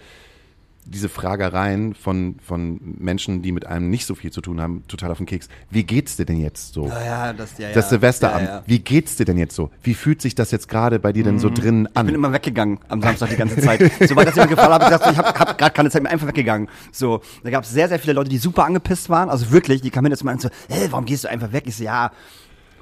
S1: diese Fragereien von, von Menschen, die mit einem nicht so viel zu tun haben, total auf den Keks. Wie geht's dir denn jetzt so?
S2: Ja, ja, das, ja.
S1: Das Silvesterabend. Wie geht's dir denn jetzt so? Wie fühlt sich das jetzt gerade bei dir denn so drin
S2: Ich bin
S1: an?
S2: immer weggegangen am Samstag die ganze Zeit. Sobald das mir gefallen hat, hab ich gesagt, ich habe hab gerade keine Zeit mehr, einfach weggegangen. So, da gab es sehr, sehr viele Leute, die super angepisst waren. Also wirklich, die kamen jetzt mal und so, hey, warum gehst du einfach weg? Ich so, ja,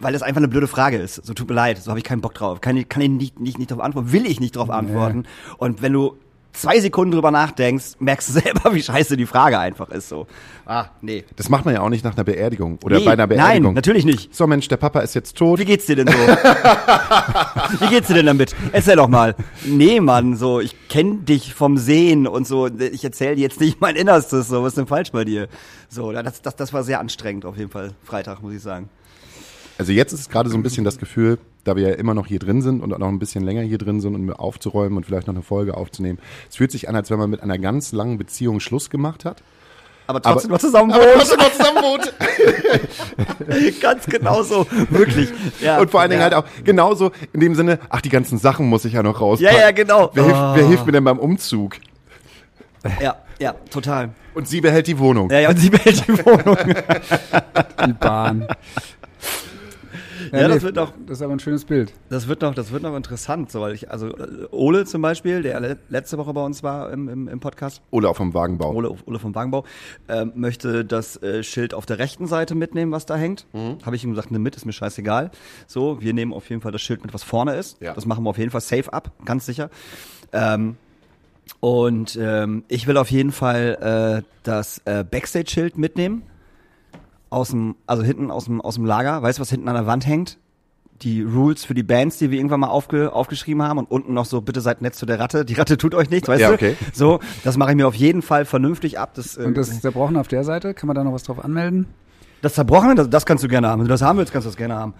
S2: weil das einfach eine blöde Frage ist. So, tut mir leid, so habe ich keinen Bock drauf. Kann, ich- kann ich nicht, nicht, nicht drauf antworten, will ich nicht drauf antworten. Und wenn du zwei Sekunden drüber nachdenkst, merkst du selber, wie scheiße die Frage einfach ist. So, ah, nee.
S1: Das macht man ja auch nicht nach einer Beerdigung oder
S2: nee,
S1: bei einer
S2: Nein,
S1: Beerdigung.
S2: natürlich nicht.
S1: So Mensch, der Papa ist jetzt tot.
S2: Wie geht's dir denn so? Wie geht's dir denn damit? Erzähl doch mal. Nee, Mann, so, ich kenn dich vom Sehen und so. Ich erzähle dir jetzt nicht mein Innerstes, so, was ist denn falsch bei dir? So, das, das, das war sehr anstrengend auf jeden Fall, Freitag, muss ich sagen.
S1: Also jetzt ist es gerade so ein bisschen das Gefühl, da wir ja immer noch hier drin sind und auch noch ein bisschen länger hier drin sind, um aufzuräumen und vielleicht noch eine Folge aufzunehmen. Es fühlt sich an, als wenn man mit einer ganz langen Beziehung Schluss gemacht hat.
S2: Aber trotzdem
S1: Aber-
S2: noch zusammen
S1: Aber
S2: wohnt.
S1: trotzdem noch zusammen wohnt.
S2: Ganz genau so, wirklich. Ja,
S1: Und vor allen Dingen
S2: ja.
S1: halt auch genauso in dem Sinne, ach, die ganzen Sachen muss ich ja noch rauspacken.
S2: Ja, ja, genau.
S1: Wer, hilft,
S2: Oh.
S1: wer hilft mir denn beim Umzug?
S2: Ja, ja, total.
S1: Und sie behält die Wohnung.
S2: Ja, ja, und sie behält die Wohnung.
S3: die Bahn.
S2: Ja, das wird doch-
S3: Das ist aber ein schönes Bild.
S2: Das wird noch, das wird noch interessant, so, weil ich, also äh, Ole zum Beispiel, der le- letzte Woche bei uns war im, im, im Podcast,
S1: Oder auch vom Wagenbau.
S2: Ole, Ole vom Wagenbau, ähm, möchte das äh, Schild auf der rechten Seite mitnehmen, was da hängt. Habe ich ihm gesagt, nimm mit, ist mir scheißegal. So, wir nehmen auf jeden Fall das Schild mit, was vorne ist.
S1: Ja.
S2: Das machen wir auf jeden Fall safe ab, ganz sicher. Ähm, Und ähm, ich will auf jeden Fall äh, das äh, Backstage-Schild mitnehmen. Aus dem, also hinten aus dem, aus dem Lager. Weißt du, was hinten an der Wand hängt? Die Rules für die Bands, die wir irgendwann mal aufge, aufgeschrieben haben und unten noch so, bitte seid nett zu der Ratte. Die Ratte tut euch nichts, weißt
S1: Ja,
S2: du?
S1: okay.
S2: So, das mache ich mir auf jeden Fall vernünftig ab. Das, äh,
S3: Und das Zerbrochene auf der Seite, kann man da noch was drauf anmelden?
S2: das Zerbrochene, das, das kannst du gerne haben. Wenn du das haben willst, kannst du das gerne haben.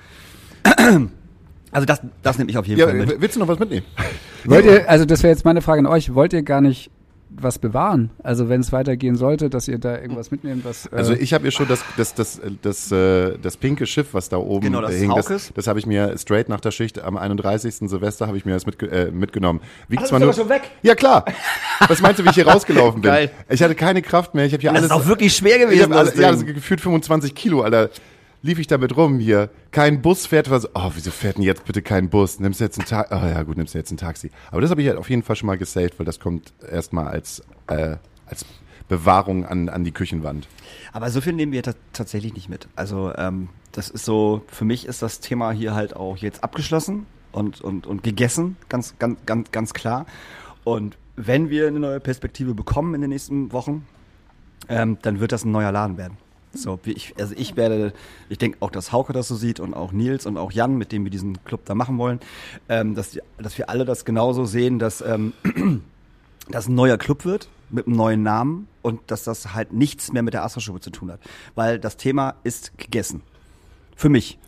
S2: Also das, das nehme ich auf jeden
S1: Ja,
S2: Fall mit.
S1: willst du noch was mitnehmen?
S3: Wollt ihr, also das wäre jetzt meine Frage an euch, wollt ihr gar nicht was bewahren? Also wenn es weitergehen sollte, dass ihr da irgendwas mitnehmt, was... Äh,
S1: Also ich habe hier schon das, das, das, das, äh, das pinke Schiff, was da oben
S2: Genau, das
S1: äh,
S2: ist
S1: hing, das,
S2: Haukes.
S1: das habe ich mir straight nach der Schicht am 31. Silvester habe ich mir das mitge äh, mitgenommen. Wiegt
S2: das
S1: zwar
S2: ist
S1: nur,
S2: aber schon weg.
S1: Ja klar. Was meinst du, wie ich hier rausgelaufen bin?
S2: Geil.
S1: Ich hatte keine Kraft mehr. Ich habe hier
S2: Das
S1: alles.
S2: ist auch wirklich schwer
S1: ich
S2: gewesen.
S1: hab alles,
S2: das
S1: ja, das ist gefühlt 25 Kilo, Alter. Lief ich damit rum hier. Kein Bus fährt. Was, oh, wieso fährt denn jetzt bitte kein Bus? Nimmst du jetzt ein Taxi? Oh ja, gut, nimmst du jetzt ein Taxi. Aber das habe ich halt auf jeden Fall schon mal gesaved, weil das kommt erstmal als, äh, als Bewahrung an, an die Küchenwand.
S2: Aber so viel nehmen wir ta tatsächlich nicht mit. Also ähm, das ist so, für mich ist das Thema hier halt auch jetzt abgeschlossen und, und, und gegessen, ganz, ganz, ganz, ganz klar. Und wenn wir eine neue Perspektive bekommen in den nächsten Wochen, ähm, dann wird das ein neuer Laden werden. So, wie ich, also ich werde, ich denke auch, dass Hauke das so sieht und auch Nils und auch Jan, mit dem wir diesen Club da machen wollen, ähm, dass, die, dass wir alle das genauso sehen, dass ähm, das ein neuer Club wird mit einem neuen Namen und dass das halt nichts mehr mit der Astra-Stube zu tun hat. Weil das Thema ist gegessen. Für mich.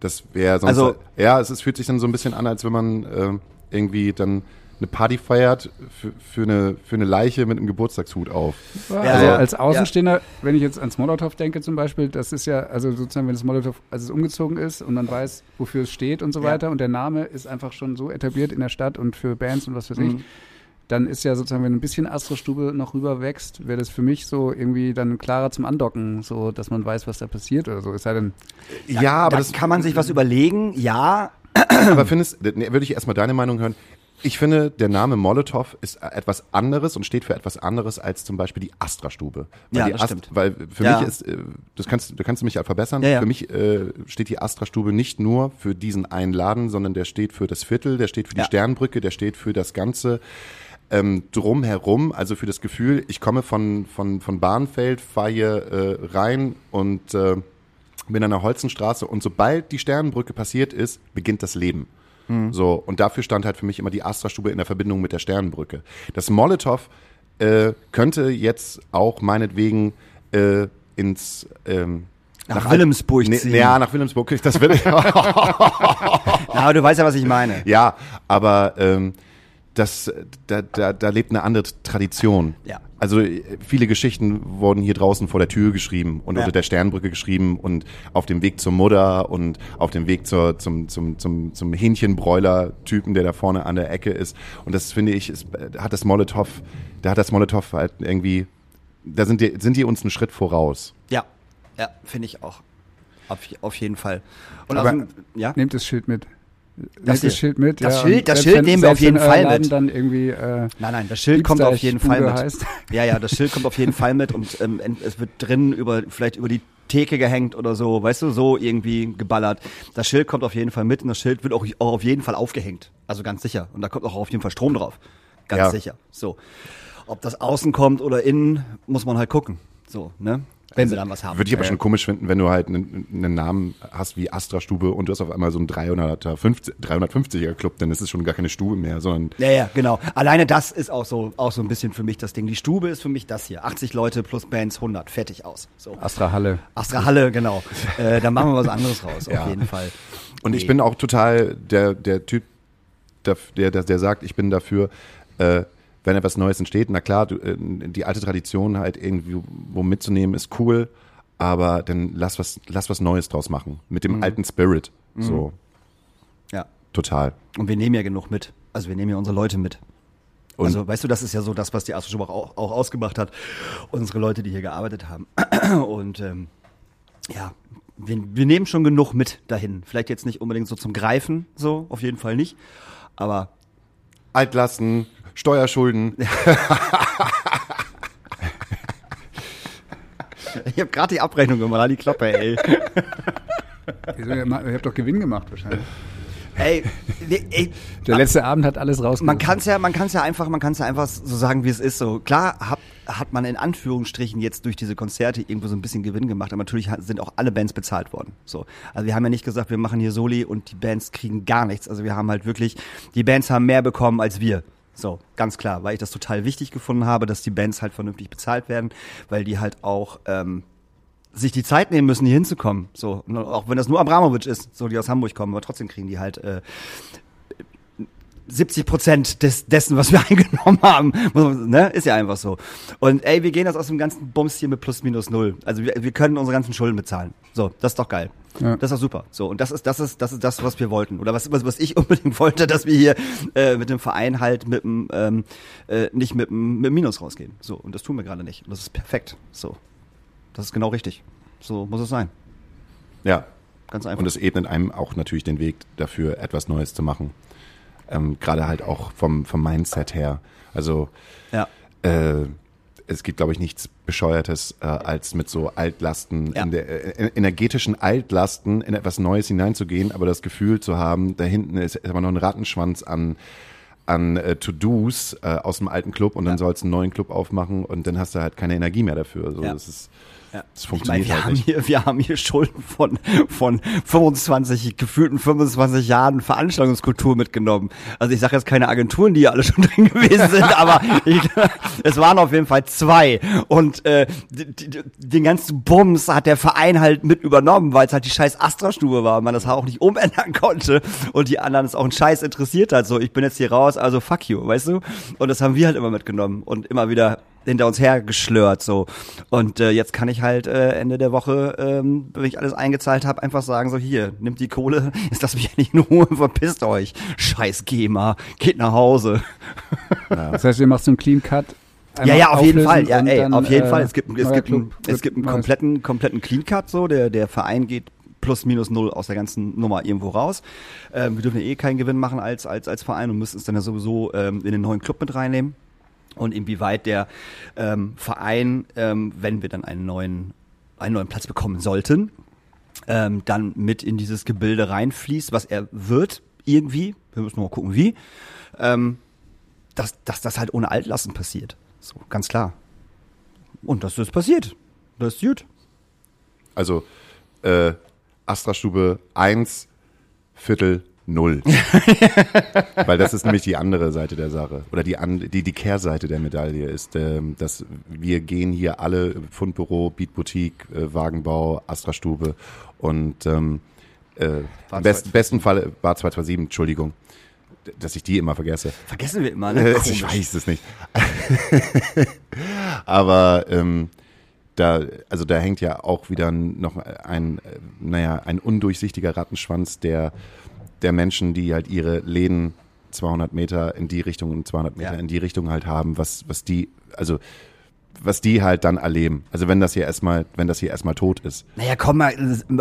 S1: Das wäre sonst.
S2: Also-
S1: ja, es ist, fühlt sich dann so ein bisschen an, als wenn man ähm, irgendwie dann eine Party feiert für, für, eine, für eine Leiche mit einem Geburtstagshut auf.
S3: also
S2: ja.
S3: als Außenstehender, wenn ich jetzt ans Molotow denke zum Beispiel, das ist ja, also sozusagen, wenn das Molotow, als es umgezogen ist und man weiß, wofür es steht und so
S2: Ja.
S3: weiter und der Name ist einfach schon so etabliert in der Stadt und für Bands und was weiß ich,
S2: Mhm.
S3: dann ist ja sozusagen, wenn ein bisschen Astro-Stube noch rüber wächst, wäre das für mich so irgendwie dann klarer zum Andocken, so dass man weiß, was da passiert oder so. Es sei denn,
S1: Ja, aber
S2: da
S1: das
S2: kann man sich was überlegen, ja.
S1: Aber findest, nee, würde ich erstmal deine Meinung hören. Ich finde, der Name Molotow ist etwas anderes und steht für etwas anderes als zum Beispiel die Astra-Stube.
S2: Ja, das
S1: Ast-
S2: stimmt.
S1: Weil für
S2: Ja.
S1: mich ist, äh, das kannst, da kannst du mich ja verbessern.
S2: Ja, ja.
S1: Für mich äh, steht die Astra-Stube nicht nur für diesen einen Laden, sondern der steht für das Viertel, der steht für die. Sternbrücke, der steht für das ganze ähm, drumherum, also für das Gefühl, ich komme von, von, von Bahnfeld, fahre hier äh, rein und äh, bin an der Holzenstraße und sobald die Sternenbrücke passiert ist, beginnt das Leben. So, und dafür stand halt für mich immer die Astra-Stube in der Verbindung mit der Sternenbrücke. Das Molotow äh, könnte jetzt auch meinetwegen äh, ins ähm,
S2: Nach Wilhelmsburg
S1: nee,
S2: ziehen.
S1: Ja, nach Wilhelmsburg. Das will ich.
S2: Na, aber du weißt ja, was ich meine.
S1: ja, aber ähm, das, da, da, da lebt eine andere Tradition.
S2: Ja.
S1: Also äh, viele Geschichten wurden hier draußen vor der Tür geschrieben und
S2: Ja.
S1: unter der Sternbrücke geschrieben und auf dem Weg zur Mutter und auf dem Weg zur, zum, zum, zum, zum Hähnchenbräuler-Typen, der da vorne an der Ecke ist. Und das finde ich, ist, hat das Molotow, da hat das Molotow halt irgendwie, da sind die, sind die uns einen Schritt voraus.
S2: Ja, ja, finde ich auch. Auf, auf jeden Fall. Und
S1: Aber-
S2: dem- ja?
S3: nehmt das Schild mit.
S2: Das
S3: das Schild mit.
S2: Das
S3: ja,
S2: Schild- das Schild
S3: wenn-
S2: nehmen wir auf jeden Fall
S3: Laden
S2: mit.
S3: dann irgendwie äh,
S2: Nein, nein, das Schild kommt auf jeden Fall mit.
S3: heißt.
S2: Ja, ja, das Schild kommt auf jeden Fall mit und ähm, es wird drin über vielleicht über die Theke gehängt oder so, weißt du, so irgendwie geballert. Das Schild kommt auf jeden Fall mit und das Schild wird auch, auch auf jeden Fall aufgehängt. Also ganz sicher. Und da kommt auch auf jeden Fall Strom drauf. Ganz
S1: Ja.
S2: sicher. So. Ob das außen kommt oder innen, muss man halt gucken. So, ne? Wenn sie dann was haben.
S1: Würde ich aber schon komisch finden, wenn du halt einen, einen Namen hast wie Astra-Stube und du hast auf einmal so einen 300er, 50, 350er Club, dann ist es schon gar keine Stube mehr, sondern
S2: Ja, ja, genau. Alleine das ist auch so, auch so ein bisschen für mich das Ding. Die Stube ist für mich das hier. 80 Leute plus Bands, 100. Fertig aus. So.
S3: Astra Halle.
S2: Astra Halle, genau. äh, da machen wir was anderes raus,
S1: Ja.
S2: auf jeden Fall.
S1: Und ich
S2: Nee.
S1: bin auch total der, der Typ, der, der, der, der sagt, ich bin dafür, äh, wenn etwas Neues entsteht, na klar, du, äh, die alte Tradition halt irgendwie wo mitzunehmen, ist cool, aber dann lass was, lass was Neues draus machen. Mit dem alten Spirit. So,
S2: Ja.
S1: total.
S2: Und wir nehmen ja genug mit. Also wir nehmen ja unsere Leute mit.
S1: Und-
S2: also weißt du, das ist ja so das, was die Astra auch, auch ausgemacht hat. Unsere Leute, die hier gearbeitet haben. Und ähm, ja, wir, wir nehmen schon genug mit dahin. Vielleicht jetzt nicht unbedingt so zum Greifen, so auf jeden Fall nicht. Aber
S1: Altlasten, Steuerschulden.
S2: ich habe gerade die Abrechnung gemacht, halt die Klappe, ey.
S3: Wieso, ihr habt doch Gewinn gemacht wahrscheinlich.
S2: ey, ey,
S3: Der letzte Abend hat alles rausgekommen.
S2: man kann es ja, man kann es ja einfach, man kann es ja einfach so sagen, wie es ist. So klar hat, hat man in Anführungsstrichen jetzt durch diese Konzerte irgendwo so ein bisschen Gewinn gemacht, aber natürlich sind auch alle Bands bezahlt worden. So, also wir haben ja nicht gesagt, wir machen hier Soli und die Bands kriegen gar nichts. Also wir haben halt wirklich, die Bands haben mehr bekommen als wir. So, ganz klar, weil ich das total wichtig gefunden habe, dass die Bands halt vernünftig bezahlt werden, weil die halt auch ähm, sich die Zeit nehmen müssen, hier hinzukommen. So, und auch wenn das nur Abramovic ist, so die aus Hamburg kommen, aber trotzdem kriegen die halt äh, 70 Prozent des, dessen, was wir eingenommen haben. Ne? Ist ja einfach so. Und ey, wir gehen das aus dem ganzen Bums hier mit plus minus null. Also wir, wir können unsere ganzen Schulden bezahlen. So, das ist doch geil.
S3: Ja.
S2: Das ist super. So, und das ist, das ist, das ist das, was wir wollten. Oder was, was, was ich unbedingt wollte, dass wir hier äh, mit dem Verein halt mit dem, ähm, äh, nicht mit dem, mit dem Minus rausgehen. So, und das tun wir gerade nicht. Und das ist perfekt. So. Das ist genau richtig. So muss es sein.
S1: Ja.
S2: Ganz einfach.
S1: Und es ebnet einem auch natürlich den Weg dafür, etwas Neues zu machen. Ähm, Gerade halt auch vom, vom Mindset her. Also
S2: ja.
S1: äh, es gibt, glaube ich, nichts Bescheuertes, äh, als mit so Altlasten,
S2: Ja.
S1: in der, äh, energetischen Altlasten in etwas Neues hineinzugehen, aber das Gefühl zu haben, da hinten ist, ist aber noch ein Rattenschwanz an an äh, To-Dos äh, aus dem alten Club und dann sollst du einen neuen Club aufmachen und dann hast du halt keine Energie mehr dafür. So,
S2: Ja.
S1: das ist
S2: Ja.
S1: das
S2: Ich
S1: funktioniert
S2: meine, wir,
S1: halt
S2: haben
S1: nicht.
S2: hier, wir haben hier Schulden von, von 25, gefühlten 25 Jahren Veranstaltungskultur mitgenommen. Also ich sage jetzt keine Agenturen, die ja alle schon drin gewesen sind, aber ich, es waren auf jeden Fall zwei. Und äh, den ganzen Bums hat der Verein halt mit übernommen, weil es halt die scheiß Astra-Stube war und man das auch nicht umändern konnte. Und die anderen es auch einen Scheiß interessiert hat. So, ich bin jetzt hier raus, also fuck you, weißt du? Und das haben wir halt immer mitgenommen und immer wieder hinter uns hergeschlört so und äh, jetzt kann ich halt äh, Ende der Woche, ähm, wenn ich alles eingezahlt habe, einfach sagen so hier nimmt die Kohle, jetzt lasst mich nicht in Ruhe, verpisst euch, Scheiß GEMA, geht nach Hause.
S3: Das heißt, ihr macht so einen Clean Cut.
S2: Ja, ja, auf jeden Fall, ja, ey,
S3: dann,
S2: auf jeden
S3: äh,
S2: Fall. Es gibt, es gibt, einen,
S3: Club
S2: es
S3: wird
S2: gibt einen kompletten, kompletten Clean Cut so, der der Verein geht plus minus null aus der ganzen Nummer irgendwo raus. Ähm, wir dürfen ja eh keinen Gewinn machen als als als Verein und müssen es dann ja sowieso ähm, in den neuen Club mit reinnehmen. Und inwieweit der ähm, Verein, ähm, wenn wir dann einen neuen, einen neuen Platz bekommen sollten, ähm, dann mit in dieses Gebilde reinfließt, was er wird, irgendwie, wir müssen mal gucken, wie, ähm, dass, dass das halt ohne Altlasten passiert. So, ganz klar. Und das passiert. Das ist gut.
S1: Also äh, Astra-Stube 1, Viertel 0. Weil das ist nämlich die andere Seite der Sache. Oder die, die, die Kehrseite der Medaille ist, ähm, dass wir gehen hier alle Fundbüro, Beat Boutique, äh, Wagenbau, Astra-Stube und ähm, äh, im best, besten Fall war 227, Entschuldigung, dass ich die immer vergesse.
S2: Vergessen wir immer, ne?
S1: Ich weiß es nicht. Aber ähm, da, also da hängt ja auch wieder noch ein, äh, naja, ein undurchsichtiger Rattenschwanz der, der Menschen, die halt ihre Läden 200 Meter in die Richtung und 200 Meter
S2: Ja.
S1: in die Richtung halt haben, was, was die, also was die halt dann erleben. Also wenn das hier erstmal, wenn das hier erstmal tot ist.
S2: Naja, komm mal,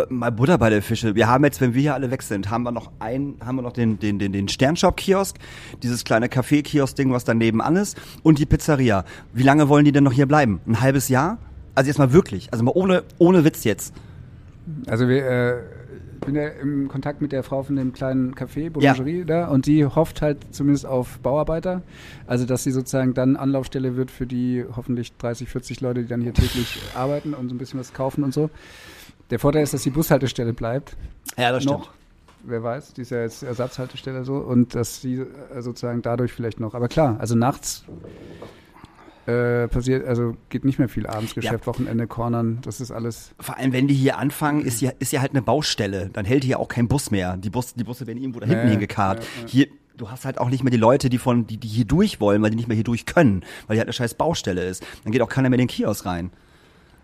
S2: mal Butter bei der Fische. Wir haben jetzt, wenn wir hier alle weg sind, haben wir noch ein, haben wir noch den, den, den, den Sternshop-Kiosk, dieses kleine Café-Kiosk-Ding, was daneben an ist, und die Pizzeria. Wie lange wollen die denn noch hier bleiben? Ein halbes Jahr? Also jetzt mal wirklich, also mal ohne, ohne Witz jetzt.
S3: Also wir, äh, bin ja im Kontakt mit der Frau von dem kleinen Café, Boulangerie da, und die hofft halt zumindest auf Bauarbeiter. Also dass sie sozusagen dann Anlaufstelle wird für die hoffentlich 30, 40 Leute, die dann hier täglich arbeiten und so ein bisschen was kaufen und so. Der Vorteil ist, dass die Bushaltestelle bleibt.
S2: Ja, das
S3: noch. Wer weiß, die ist ja jetzt Ersatzhaltestelle so und dass sie äh, sozusagen dadurch vielleicht noch. Aber klar, also nachts äh, passiert, also geht nicht mehr viel Abendsgeschäft, Wochenende, Cornern, das ist alles.
S2: Vor allem, wenn die hier anfangen, ist ja, ist ja halt eine Baustelle. Dann hält hier auch kein Bus mehr. Die, Bus, die Busse werden irgendwo da hinten
S3: Ja,
S2: hingekarrt.
S3: ja, ja.
S2: Hier, du hast halt auch nicht mehr die Leute, die von, die, die hier durch wollen, weil die nicht mehr hier durch können, weil hier halt eine scheiß Baustelle ist. Dann geht auch keiner mehr in den Kiosk rein.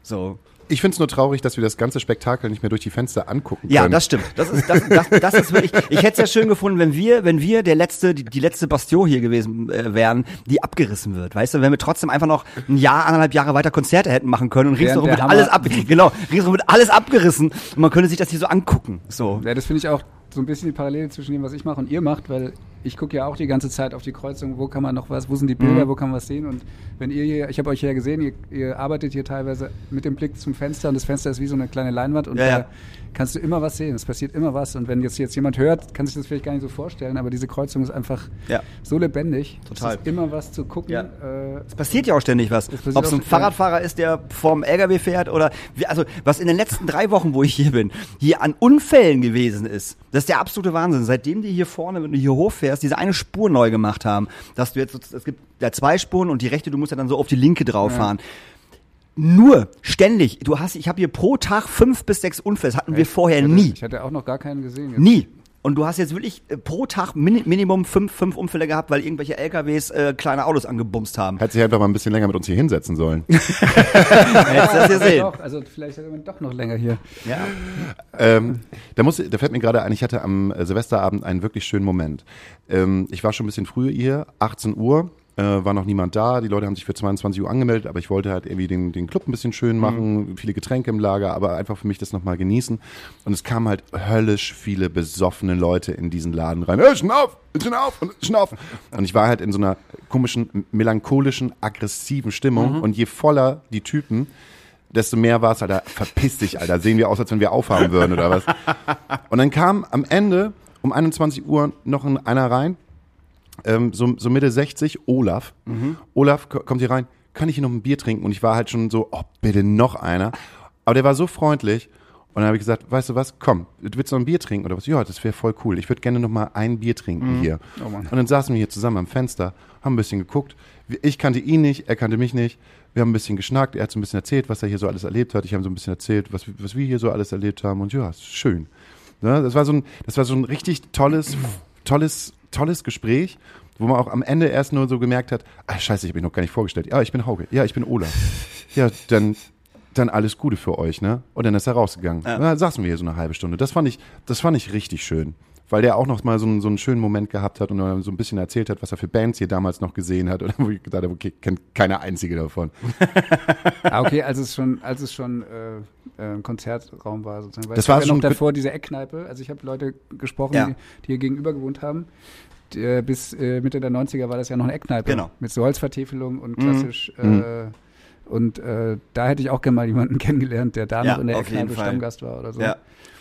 S2: So.
S1: Ich finde es nur traurig, dass wir das ganze Spektakel nicht mehr durch die Fenster angucken
S2: Ja,
S1: können.
S2: das stimmt. Das ist, das, das, das ist wirklich. Ich hätte es ja schön gefunden, wenn wir, wenn wir der letzte, die, die letzte Bastion hier gewesen äh, wären, die abgerissen wird. Weißt du, wenn wir trotzdem einfach noch ein Jahr, anderthalb Jahre weiter Konzerte hätten machen können und ringsherum wird alles ab, genau, ringsherum wird alles abgerissen und man könnte sich das hier so angucken. So.
S3: Ja, das finde ich auch so ein bisschen die Parallele zwischen dem, was ich mache und ihr macht, weil ich gucke ja auch die ganze Zeit auf die Kreuzung, wo kann man noch was, wo sind die Bilder,
S2: Mhm.
S3: wo kann man was sehen und wenn ihr hier, ich habe euch ja gesehen, ihr, ihr arbeitet hier teilweise mit dem Blick zum Fenster und das Fenster ist wie so eine kleine Leinwand und
S2: Ja, ja.
S3: Kannst du immer was sehen, es passiert immer was und wenn jetzt, jetzt jemand hört, kann sich das vielleicht gar nicht so vorstellen, aber diese Kreuzung ist einfach
S2: Ja.
S3: so lebendig,
S2: Total.
S3: es ist immer was zu gucken.
S2: Ja.
S3: Äh,
S2: Es passiert ja auch ständig was. Ob es ein Fahrradfahrer ist, der vorm LKW fährt oder also was in den letzten drei Wochen, wo ich hier bin, hier an Unfällen gewesen ist. Das ist der absolute Wahnsinn. Seitdem die hier vorne, wenn du hier hochfährst, diese eine Spur neu gemacht haben, dass du jetzt, es gibt ja zwei Spuren und die rechte, du musst ja dann so auf die linke drauf fahren. Nur ständig. Du hast, ich habe hier pro Tag fünf bis sechs Unfälle. Das hatten wir vorher
S3: ich hatte,
S2: nie.
S3: Ich hatte auch noch gar keinen gesehen. jetzt.
S2: Nie. Und du hast jetzt wirklich äh, pro Tag min Minimum fünf, fünf Unfälle gehabt, weil irgendwelche LKWs äh, kleine Autos angebumst haben.
S1: Hätte sich einfach mal ein bisschen länger mit uns hier hinsetzen sollen.
S2: Hättest du das gesehen.
S3: Doch, also vielleicht ist man doch noch länger hier.
S2: Ja.
S1: ähm, da, muss, da fällt mir gerade ein, ich hatte am äh, Silvesterabend einen wirklich schönen Moment. Ähm, ich war schon ein bisschen früher hier, 18 Uhr. Äh, war noch niemand da, die Leute haben sich für 22 Uhr angemeldet, aber ich wollte halt irgendwie den, den Club ein bisschen schön machen, viele Getränke im Lager, aber einfach für mich das nochmal genießen. Und es kamen halt höllisch viele besoffene Leute in diesen Laden rein. Hey, schnauf, schnauf, und schnauf. Und ich war halt in so einer komischen, melancholischen, aggressiven Stimmung und je voller die Typen, desto mehr war es, Alter, verpiss dich, Alter, sehen wir aus, als wenn wir aufhaben würden oder was. Und dann kam am Ende um 21 Uhr noch ein, einer rein, ähm, so, so Mitte 60, Olaf. Olaf ko- kommt hier rein, kann ich hier noch ein Bier trinken? Und ich war halt schon so, oh, bitte noch einer. Aber der war so freundlich. Und dann habe ich gesagt, weißt du was, komm, du willst noch ein Bier trinken oder was? Ja, das wäre voll cool. Ich würde gerne noch mal ein Bier trinken hier.
S3: Oh.
S1: Und dann saßen wir hier zusammen am Fenster, haben ein bisschen geguckt. Ich kannte ihn nicht, er kannte mich nicht. Wir haben ein bisschen geschnackt, er hat so ein bisschen erzählt, was er hier so alles erlebt hat. Ich habe so ein bisschen erzählt, was, was wir hier so alles erlebt haben. Und ja, schön. Ne? Das, war so ein, das war so ein richtig tolles, tolles, tolles Gespräch, wo man auch am Ende erst nur so gemerkt hat, ah, scheiße, ich habe mich noch gar nicht vorgestellt. Ja, ich bin Hauke. Ja, ich bin Olaf. Ja, dann, dann alles Gute für euch, ne? Und dann ist er rausgegangen.
S2: Ja.
S1: Dann saßen wir hier so eine halbe Stunde. Das fand ich, das fand ich richtig schön. Weil der auch noch mal so einen, so einen schönen Moment gehabt hat und so ein bisschen erzählt hat, was er für Bands hier damals noch gesehen hat. Oder wo ich gedacht habe, okay, kennt keine einzige davon.
S3: Ah, okay, als es schon, als es schon äh, äh, ein Konzertraum war sozusagen. Weil
S1: Das war
S3: ja
S1: schon
S3: davor diese Eckkneipe. Also ich habe Leute gesprochen,
S2: Ja.
S3: die, die hier gegenüber gewohnt haben. Äh, bis äh, Mitte der 90er war das ja noch eine Eckkneipe.
S2: Genau.
S3: Mit so Holzvertäfelung und
S2: Mhm.
S3: klassisch. Äh, und äh, da hätte ich auch gerne mal jemanden kennengelernt, der da
S2: Ja,
S3: noch in der Eckkneipe. Stammgast war oder so.
S2: Ja.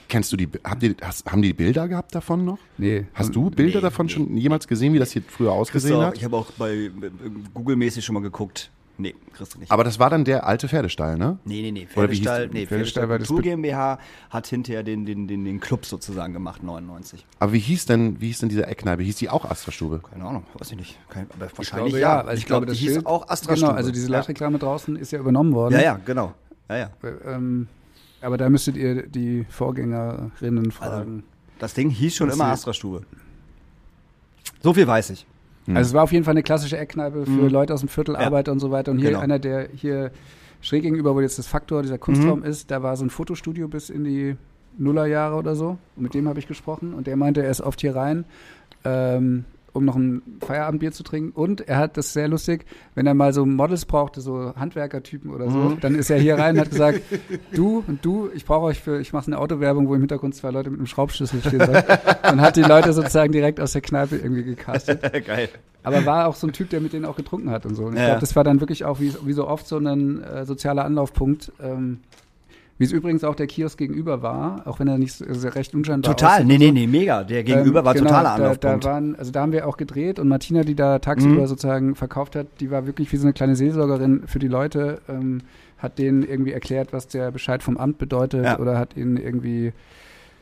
S1: Kennst du die, habt ihr, hast, haben die Bilder gehabt davon noch?
S3: Nee.
S1: Hast du Bilder
S2: Nee,
S1: davon
S2: nee.
S1: schon jemals gesehen, wie das hier früher ausgesehen
S2: Christoph,
S1: hat?
S2: ich habe auch bei äh, Google-mäßig schon mal geguckt. Nee, kriegst du nicht.
S1: Aber das war dann der alte Pferdestall, ne?
S2: nee, nee, nee. Pferdestall, nee,
S3: Pferdestall
S2: Pferdestall
S3: war das
S2: Kultur
S3: Be-
S2: GmbH hat hinterher den, den, den, den Club sozusagen gemacht, 99.
S1: Aber wie hieß denn, wie hieß denn diese Eckkneipe? Hieß die auch Astra-Stube?
S2: Keine Ahnung, weiß ich nicht. Kein, aber
S3: Ich
S2: wahrscheinlich
S3: glaube,
S2: ja.
S3: ja. weil
S2: ich glaube,
S3: das
S2: die hieß
S3: Schild-
S2: auch Astra
S3: Genau, also diese
S2: ja.
S3: Lautreklame draußen ist ja übernommen worden.
S2: ja, ja, genau. Ja, ja.
S3: Äh, Ähm, aber da müsstet ihr die Vorgängerinnen fragen.
S2: Das Ding hieß schon
S3: Das
S2: immer Astra-Stube. So viel weiß ich.
S3: Also es war auf jeden Fall eine klassische Eckkneipe für
S2: Mhm.
S3: Leute aus dem Viertel,
S2: Ja.
S3: Arbeiter und so weiter. Und hier
S2: Genau.
S3: einer, der hier schräg gegenüber, wo jetzt das Faktor, dieser
S2: Mhm.
S3: Kunstraum ist, da war so ein Fotostudio bis in die Nullerjahre oder so. Und mit dem habe ich gesprochen und der meinte, er ist oft hier rein, ähm, um noch ein Feierabendbier zu trinken. Und er hat, das sehr lustig, wenn er mal so Models brauchte, so Handwerkertypen oder so,
S2: Mhm.
S3: dann ist er hier rein und hat gesagt, du und du, ich brauche euch für, ich mache eine Autowerbung, wo im Hintergrund zwei Leute mit einem Schraubschlüssel stehen sollen. und hat die Leute sozusagen direkt aus der Kneipe irgendwie gecastet.
S2: Geil.
S3: Aber war auch so ein Typ, der mit denen auch getrunken hat und so. Und ich
S2: Ja,
S3: glaube, das war dann wirklich auch wie, wie so oft so ein äh, sozialer Anlaufpunkt. Ähm, wie es übrigens auch der Kiosk gegenüber war, auch wenn er nicht so, also recht unscheinbar
S2: Total, nee, nee, nee, mega. Der Gegenüber
S3: Ähm,
S2: war
S3: genau,
S2: totaler
S3: da,
S2: Anlaufpunkt.
S3: da waren, also da haben wir auch gedreht und Martina, die da tagsüber
S2: Mhm.
S3: sozusagen verkauft hat, die war wirklich wie so eine kleine Seelsorgerin für die Leute, ähm, hat denen irgendwie erklärt, was der Bescheid vom Amt bedeutet
S2: Ja.
S3: oder hat ihnen irgendwie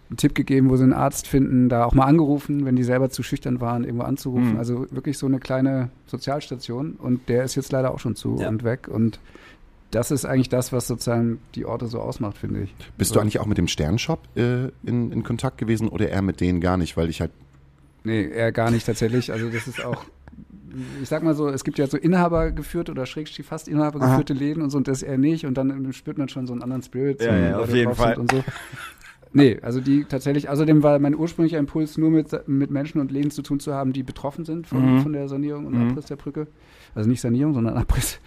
S3: einen Tipp gegeben, wo sie einen Arzt finden, da auch mal angerufen, wenn die selber zu schüchtern waren, irgendwo anzurufen.
S2: Mhm.
S3: Also wirklich so eine kleine Sozialstation und der ist jetzt leider auch schon zu
S2: Ja.
S3: und weg und das ist eigentlich das, was sozusagen die Orte so ausmacht, finde ich.
S1: Bist du eigentlich auch mit dem Sternshop äh, in, in Kontakt gewesen oder eher mit denen gar nicht? Weil ich halt,
S3: Nee, eher gar nicht tatsächlich. Also das ist auch, ich sag mal so, es gibt ja so Inhaber geführte oder schrägstrich fast Inhaber geführte Läden und so und das eher nicht und dann spürt man schon so einen anderen Spirit.
S2: Ja,
S3: so,
S2: ja, auf jeden Fall.
S3: Und so. Nee, also die tatsächlich, außerdem war mein ursprünglicher Impuls nur mit, mit Menschen und Läden zu tun zu haben, die betroffen sind von,
S2: Mhm.
S3: von der Sanierung und
S2: Mhm.
S3: Abriss der Brücke. Also nicht Sanierung, sondern Abriss.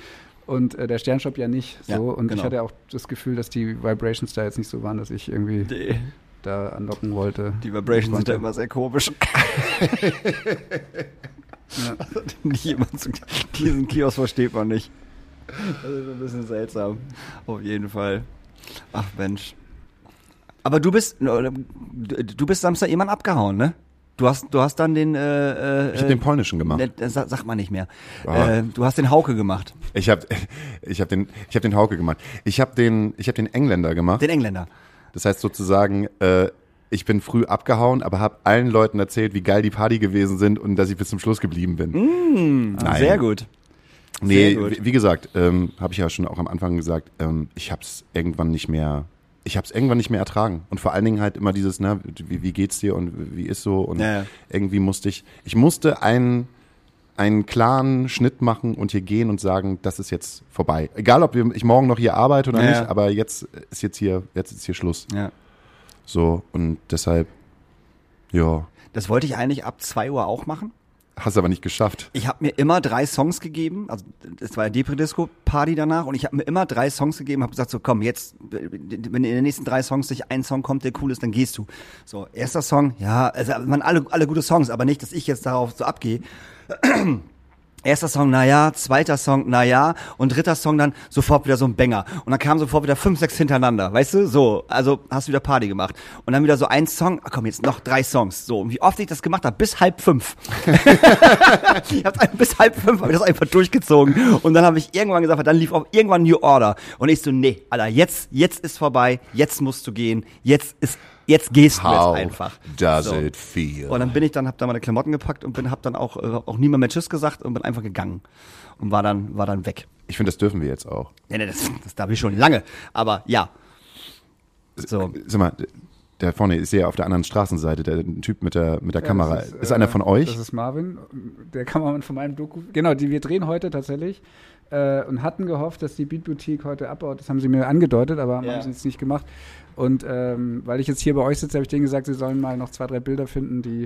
S3: Und äh, der Sternshop ja nicht so.
S2: Ja,
S3: und
S2: genau.
S3: ich hatte auch das Gefühl, dass die Vibrations da jetzt nicht so waren, dass ich irgendwie
S2: Nee.
S3: da andocken wollte.
S2: Die Vibrations sind da immer sehr komisch.
S3: Ja.
S2: nicht jemand diesen Kiosk versteht man nicht. Das ist ein bisschen seltsam. Auf jeden Fall. Ach Mensch. Aber du bist, du bist Samstag jemand abgehauen, ne? Du hast, du hast dann den, äh, äh,
S1: Ich habe den polnischen gemacht.
S2: Ne, das sagt man nicht mehr.
S1: Ah.
S2: Äh, du hast den Hauke gemacht.
S1: Ich habe ich hab den, ich hab den Hauke gemacht. Ich habe den, ich hab den Engländer gemacht.
S2: Den Engländer.
S1: Das heißt sozusagen, äh, ich bin früh abgehauen, aber habe allen Leuten erzählt, wie geil die Party gewesen sind und dass ich bis zum Schluss geblieben bin. Nein.
S2: Ah, Sehr gut.
S1: Nee,
S2: Sehr gut.
S1: wie, wie gesagt, ähm, habe ich ja schon auch am Anfang gesagt, ähm, ich habe es irgendwann nicht mehr, ich habe es irgendwann nicht mehr ertragen. Und vor allen Dingen halt immer dieses, ne, wie, wie geht's dir und wie ist so und
S2: Ja, ja.
S1: irgendwie musste ich, ich musste einen einen klaren Schnitt machen und hier gehen und sagen, das ist jetzt vorbei. Egal, ob ich morgen noch hier arbeite oder
S2: Ja,
S1: nicht, aber jetzt ist jetzt hier, jetzt ist hier Schluss.
S2: Ja.
S1: So und deshalb, ja,
S2: Das wollte ich eigentlich ab 2 Uhr auch machen.
S1: Hast aber nicht geschafft.
S2: Ich habe mir immer drei Songs gegeben, also es war ja Depri-Disco-Party danach und ich habe mir immer drei Songs gegeben, habe gesagt so, komm, jetzt, wenn in den nächsten drei Songs nicht ein Song kommt, der cool ist, dann gehst du. So, erster Song, ja, also man alle, alle gute Songs, aber nicht, dass ich jetzt darauf so abgehe. Erster Song, naja, zweiter Song, naja, und dritter Song dann sofort wieder so ein Banger. Und dann kamen sofort wieder fünf, sechs hintereinander, weißt du? So, also hast du wieder Party gemacht. Und dann wieder so ein Song, ah, komm, jetzt noch drei Songs. So, und wie oft ich das gemacht habe, bis halb fünf. ich hab's einfach bis halb fünf, habe ich das einfach durchgezogen. Und dann habe ich irgendwann gesagt, dann lief auch irgendwann New Order. Und ich so, nee, Alter, jetzt, jetzt ist vorbei, jetzt musst du gehen, jetzt ist, jetzt gehst du jetzt einfach.
S1: does
S2: So.
S1: it feel?
S2: Und dann bin ich dann, hab da meine Klamotten gepackt und bin, hab dann auch, äh, auch niemand mehr Tschüss gesagt und bin einfach gegangen. Und war dann, war dann weg.
S1: ich finde, das dürfen wir jetzt auch.
S2: Nee, nee, das, das darf ich schon lange. Aber ja. So.
S1: Sag mal, der vorne ist ja auf der anderen Straßenseite, der Typ mit der, mit der
S3: Ja,
S1: Kamera. Ist,
S3: äh,
S1: einer von euch?
S3: Das ist Marvin, der Kameramann von meinem Doku. Genau, die wir drehen heute tatsächlich äh, und hatten gehofft, dass die Beat Boutique heute abbaut. Das haben sie mir angedeutet, aber
S2: Ja.
S3: haben sie jetzt nicht gemacht. Und ähm, weil ich jetzt hier bei euch sitze, habe ich denen gesagt, sie sollen mal noch zwei, drei Bilder finden, die,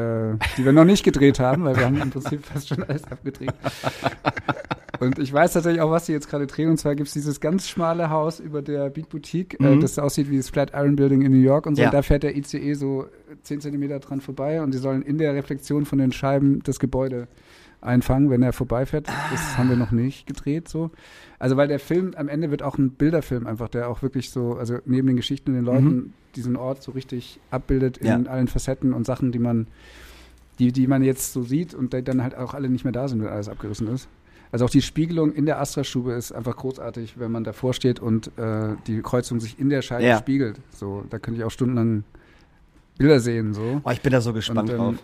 S3: äh, die wir noch nicht gedreht haben, weil wir haben im Prinzip fast schon alles abgedreht. Und ich weiß tatsächlich auch, was sie jetzt gerade drehen. Und zwar gibt es dieses ganz schmale Haus über der Beat Boutique, äh,
S2: Mhm.
S3: das aussieht wie das Flatiron Building in New York und so.
S2: Ja.
S3: Und da fährt der ICE so 10 Zentimeter dran vorbei und sie sollen in der Reflexion von den Scheiben das Gebäude einfangen, wenn er vorbeifährt. Das haben wir noch nicht gedreht so. Also weil der Film am Ende wird auch ein Bilderfilm einfach, der auch wirklich so, also neben den Geschichten und den Leuten diesen Ort so richtig abbildet in
S2: Ja.
S3: allen Facetten und Sachen, die man, die, die man jetzt so sieht und die dann halt auch alle nicht mehr da sind, wenn alles abgerissen ist. Also auch die Spiegelung in der Astra-Stube ist einfach großartig, wenn man davor steht und äh, die Kreuzung sich in der Scheibe
S2: Ja.
S3: spiegelt. So, da könnte ich auch stundenlang Bilder sehen. So.
S2: Oh, ich bin da so gespannt
S3: Und, ähm,
S2: drauf.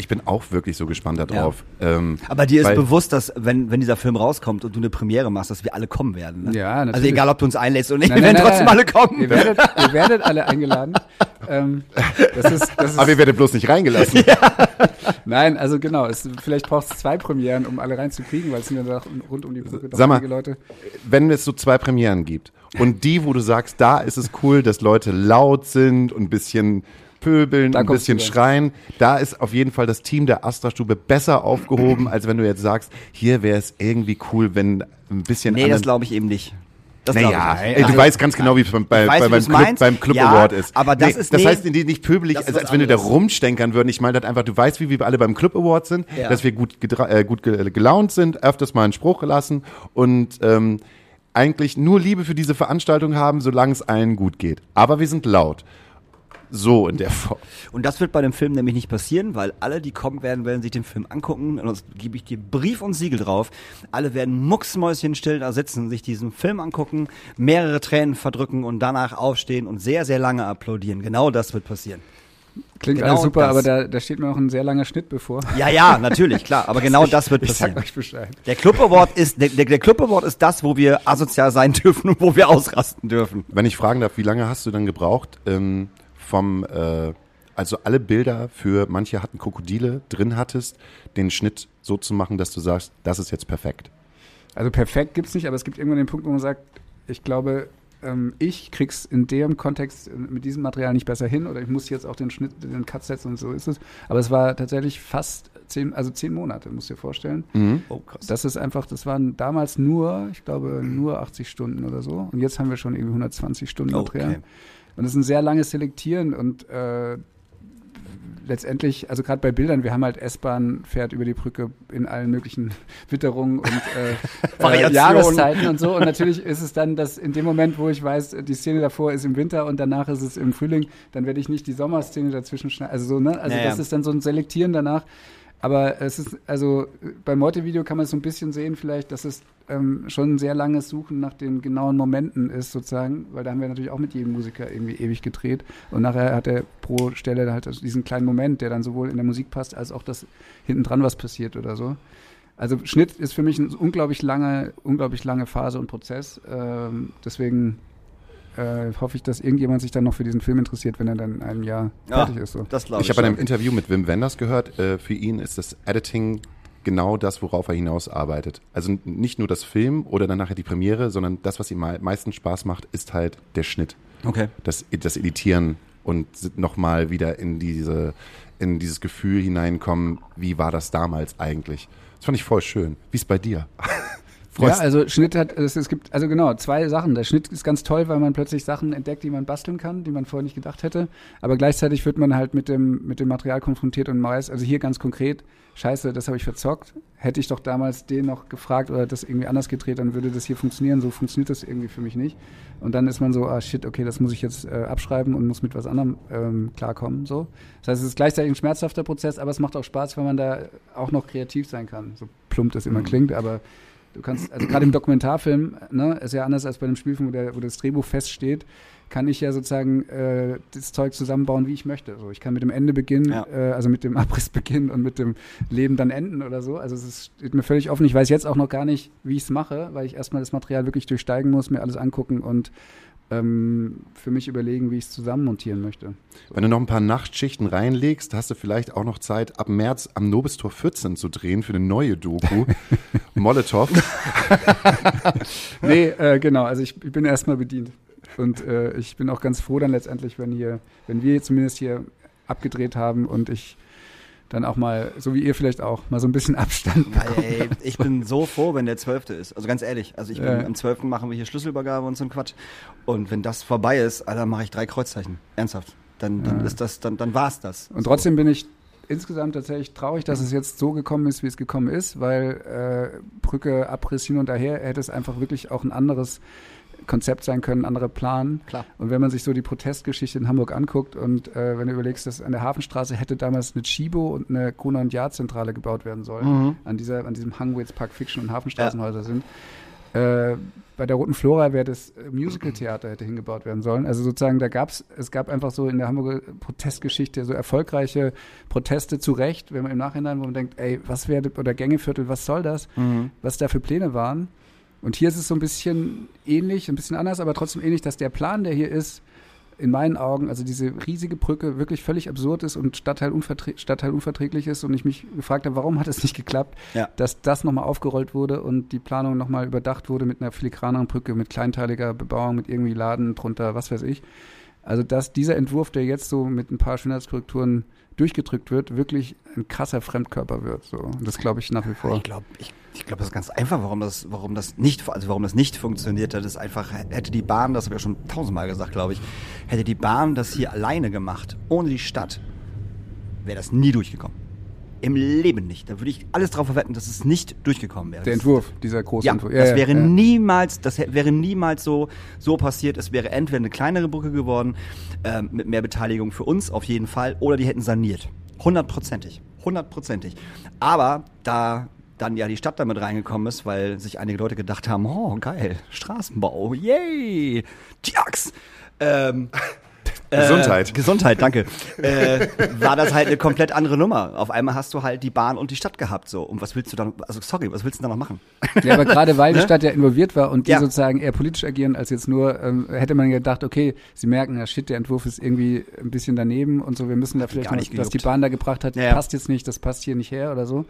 S1: Ich bin auch wirklich so gespannt darauf. Ähm,
S2: Aber dir ist
S1: weil-
S2: bewusst, dass wenn, wenn dieser Film rauskommt und du eine Premiere machst, dass wir alle kommen werden. Ne?
S3: Ja,
S2: Also
S3: natürlich.
S2: egal, ob du uns einlädst oder nicht, wir werden
S3: nein,
S2: trotzdem
S3: nein.
S2: alle kommen.
S3: Ihr werdet, ihr werdet alle eingeladen. ähm, das ist, das ist,
S1: aber ihr werdet bloß nicht reingelassen.
S3: nein, also genau. Es, vielleicht brauchst du zwei Premieren, um alle reinzukriegen, weil es sind ja doch rund um die Brücke doch
S1: Sag mal,
S3: Leute.
S1: Wenn es so zwei Premieren gibt und die, wo du sagst, da ist es cool, dass Leute laut sind und ein bisschen pöbeln,
S3: Da
S1: ein bisschen schreien, da ist auf jeden Fall das Team der Astra-Stube besser aufgehoben, als wenn du jetzt sagst, hier wäre es irgendwie cool, wenn ein bisschen
S2: Nee, das glaube ich eben nicht. Das
S1: Naja,
S2: ich
S1: ey, du
S2: Also-
S1: weißt ganz genau, wie es beim, bei,
S2: weiß,
S1: bei, beim, Club, beim Club
S2: Ja,
S1: Award ist.
S2: aber das ist-
S1: das
S2: nee,
S1: heißt, die nicht pöbelig, als, als wenn wir da rumstenkern würden. Ich meine halt einfach, du weißt, wie wir alle beim Club Award sind,
S2: Ja.
S1: dass wir gut, äh, gut ge gelaunt sind, öfters mal einen Spruch gelassen und ähm, eigentlich nur Liebe für diese Veranstaltung haben, solange es allen gut geht. Aber wir sind laut. So in der Form.
S2: Und das wird bei dem Film nämlich nicht passieren, weil alle, die kommen werden, werden sich den Film angucken. Und das gebe ich dir Brief und Siegel drauf. Alle werden mucksmäuschenstill da sitzen, sich diesen Film angucken, mehrere Tränen verdrücken und danach aufstehen und sehr, sehr lange applaudieren. Genau das wird passieren.
S3: Klingt
S2: Genau
S3: alles super,
S2: das.
S3: aber da, da steht mir auch ein sehr langer Schnitt bevor.
S2: Ja, ja, natürlich, klar. Aber genau das wird
S3: Ich sag
S2: passieren.
S3: euch Bescheid.
S2: Der Club Award ist, der, der, der Club Award ist das, wo wir asozial sein dürfen und wo wir ausrasten dürfen.
S1: Wenn ich fragen darf, wie lange hast du dann gebraucht ähm, vom, äh, also alle Bilder für manche hatten Krokodile drin hattest, den Schnitt so zu machen, dass du sagst, das ist jetzt perfekt.
S3: Also perfekt gibt's nicht, aber es gibt irgendwann den Punkt, wo man sagt, ich glaube, ähm, ich krieg's in dem Kontext äh, mit diesem Material nicht besser hin oder ich muss jetzt auch den Schnitt, den Cut setzen und so ist es. Aber es war tatsächlich fast zehn, also zehn Monate, musst du dir vorstellen.
S2: Oh, krass.
S3: Das ist einfach, das waren damals nur, ich glaube, nur 80 Stunden oder so. Und jetzt haben wir schon irgendwie 120 Stunden Material.
S2: Okay.
S3: Und es ist ein sehr langes Selektieren und äh, letztendlich, also gerade bei Bildern, wir haben halt S-Bahn fährt über die Brücke in allen möglichen Witterungen und äh, äh, Jahreszeiten und so. Und natürlich ist es dann, dass in dem Moment, wo ich weiß, die Szene davor ist im Winter und danach ist es im Frühling, dann werde ich nicht die Sommerszene dazwischen schneiden. Also so, ne? Also
S2: Naja.
S3: das ist dann so ein Selektieren danach. Aber es ist, also beim Morte-Video kann man es so ein bisschen sehen, vielleicht, dass es ähm, schon ein sehr langes Suchen nach den genauen Momenten ist, sozusagen, weil da haben wir natürlich auch mit jedem Musiker irgendwie ewig gedreht. Und nachher hat er pro Stelle halt diesen kleinen Moment, der dann sowohl in der Musik passt, als auch, dass hinten dran was passiert oder so. Also Schnitt ist für mich eine unglaublich lange, unglaublich lange Phase und Prozess. Ähm, deswegen äh, hoffe ich, dass irgendjemand sich dann noch für diesen Film interessiert, wenn er dann in einem Jahr
S2: Ja,
S3: fertig ist. So.
S2: Das glaube ich.
S1: Ich habe in einem. Interview mit Wim Wenders gehört, äh, für ihn ist das Editing genau das, worauf er hinaus arbeitet. Also nicht nur das Film oder dann nachher die Premiere, sondern das, was ihm am meisten Spaß macht, ist halt der Schnitt.
S2: Okay.
S1: Das, das Editieren und nochmal wieder in diese, in dieses Gefühl hineinkommen, wie war das damals eigentlich? Das fand ich voll schön. Wie ist bei dir?
S3: Ja,
S1: Freust-
S3: also Schnitt hat, es, es gibt, also genau, zwei Sachen. Der Schnitt ist ganz toll, weil man plötzlich Sachen entdeckt, die man basteln kann, die man vorher nicht gedacht hätte. Aber gleichzeitig wird man halt mit dem, mit dem Material konfrontiert und weiß, also hier ganz konkret, scheiße, das habe ich verzockt. Hätte ich doch damals den noch gefragt oder das irgendwie anders gedreht, dann würde das hier funktionieren. So funktioniert das irgendwie für mich nicht. Und dann ist man so, ah shit, okay, das muss ich jetzt äh, abschreiben und muss mit was anderem ähm, klarkommen. So. Das heißt, es ist gleichzeitig ein schmerzhafter Prozess, aber es macht auch Spaß, weil man da auch noch kreativ sein kann. So plump das immer klingt, aber Du kannst, also gerade im Dokumentarfilm, ne, ist ja anders als bei einem Spielfilm, wo, der, wo das Drehbuch feststeht, kann ich ja sozusagen äh, das Zeug zusammenbauen, wie ich möchte. So, ich kann mit dem Ende beginnen,
S2: Ja.
S3: äh, also mit dem Abriss beginnen und mit dem Leben dann enden oder so. Also es ist, steht mir völlig offen. Ich weiß jetzt auch noch gar nicht, wie ich es mache, weil ich erstmal das Material wirklich durchsteigen muss, mir alles angucken und ähm, für mich überlegen, wie ich es zusammenmontieren möchte.
S1: Wenn du noch ein paar Nachtschichten reinlegst, hast du vielleicht auch noch Zeit, ab März am Nobistor 14 zu drehen für eine neue Doku. Molotow.
S3: Nee, äh, genau, also ich, ich bin erstmal bedient. Und äh, ich bin auch ganz froh dann letztendlich, wenn hier, wenn wir zumindest hier abgedreht haben und ich dann auch mal, so wie ihr vielleicht auch, mal so ein bisschen Abstand
S2: Weil, ey, ich bin so froh, wenn der Zwölfte ist. Also ganz ehrlich, also ich bin,
S3: Ja.
S2: am Zwölften machen wir hier Schlüsselübergabe und so ein Quatsch. Und wenn das vorbei ist, Alter, mache ich drei Kreuzzeichen. Ernsthaft. Dann, dann
S3: Ja.
S2: ist das, dann, dann war's das.
S3: Und trotzdem bin ich insgesamt tatsächlich traurig, dass es jetzt so gekommen ist, wie es gekommen ist, weil äh, Brücke, Abriss hin und daher hätte es einfach wirklich auch ein anderes Konzept sein können, ein anderer Plan.
S2: Klar.
S3: Und wenn man sich so die Protestgeschichte in Hamburg anguckt und äh, wenn du überlegst, dass an der Hafenstraße hätte damals eine Chibo und eine Gruner und Jahr Zentrale gebaut werden sollen,
S2: Mhm.
S3: an, dieser, an diesem Hang, wo jetzt Park Fiction und Hafenstraßenhäuser sind. Äh, bei der Roten Flora wäre das äh, Musical-Theater hätte hingebaut werden sollen. Also sozusagen, da gab's, es gab einfach so in der Hamburger Protestgeschichte so erfolgreiche Proteste zu Recht, wenn man im Nachhinein, wo man denkt, ey, was wäre, oder Gängeviertel, was soll das?
S2: Mhm.
S3: was da für Pläne waren. Und hier ist es so ein bisschen ähnlich, ein bisschen anders, aber trotzdem ähnlich, dass der Plan, der hier ist, in meinen Augen, also diese riesige Brücke wirklich völlig absurd ist und stadtteilunverträ stadtteilunverträglich ist und ich mich gefragt habe, warum hat es nicht geklappt,
S2: Ja.
S3: dass das nochmal aufgerollt wurde und die Planung nochmal überdacht wurde mit einer filigraneren Brücke, mit kleinteiliger Bebauung, mit irgendwie Laden drunter, was weiß ich. Also dass dieser Entwurf, der jetzt so mit ein paar Schönheitskorrekturen durchgedrückt wird, wirklich ein krasser Fremdkörper wird. So. Das glaube ich nach wie vor.
S2: Ich glaube, ich, ich glaube, das ist ganz einfach, warum das, warum das nicht, also warum das nicht funktioniert hat, ist einfach, hätte die Bahn, das habe ich ja schon tausendmal gesagt, glaube ich, hätte die Bahn das hier alleine gemacht, ohne die Stadt, wäre das nie durchgekommen. Im Leben nicht. Da würde ich alles drauf verwetten, dass es nicht durchgekommen wäre.
S3: Der Entwurf, dieser große
S2: Ja,
S3: Entwurf.
S2: das wäre niemals, das wäre niemals so, so passiert. Es wäre entweder eine kleinere Brücke geworden, ähm, mit mehr Beteiligung für uns auf jeden Fall, oder die hätten saniert. Hundertprozentig. Hundertprozentig. Aber da dann ja die Stadt damit reingekommen ist, weil sich einige Leute gedacht haben, oh geil, Straßenbau, yay, Tjax. Ähm,
S1: Gesundheit.
S2: Äh, Gesundheit, danke. äh, war das halt eine komplett andere Nummer. Auf einmal hast du halt die Bahn und die Stadt gehabt so. Und was willst du dann, also sorry, was willst du da noch machen?
S3: Ja, aber gerade weil die
S2: Ne?
S3: Stadt ja involviert war und die
S2: Ja.
S3: sozusagen eher politisch agieren als jetzt nur, ähm, hätte man gedacht, okay, sie merken, ja shit, der Entwurf ist irgendwie ein bisschen daneben und so, wir müssen da vielleicht noch,
S2: nicht
S3: was die. Bahn da gebracht hat,
S2: Ja, ja.
S3: passt jetzt nicht, das passt hier nicht her oder so.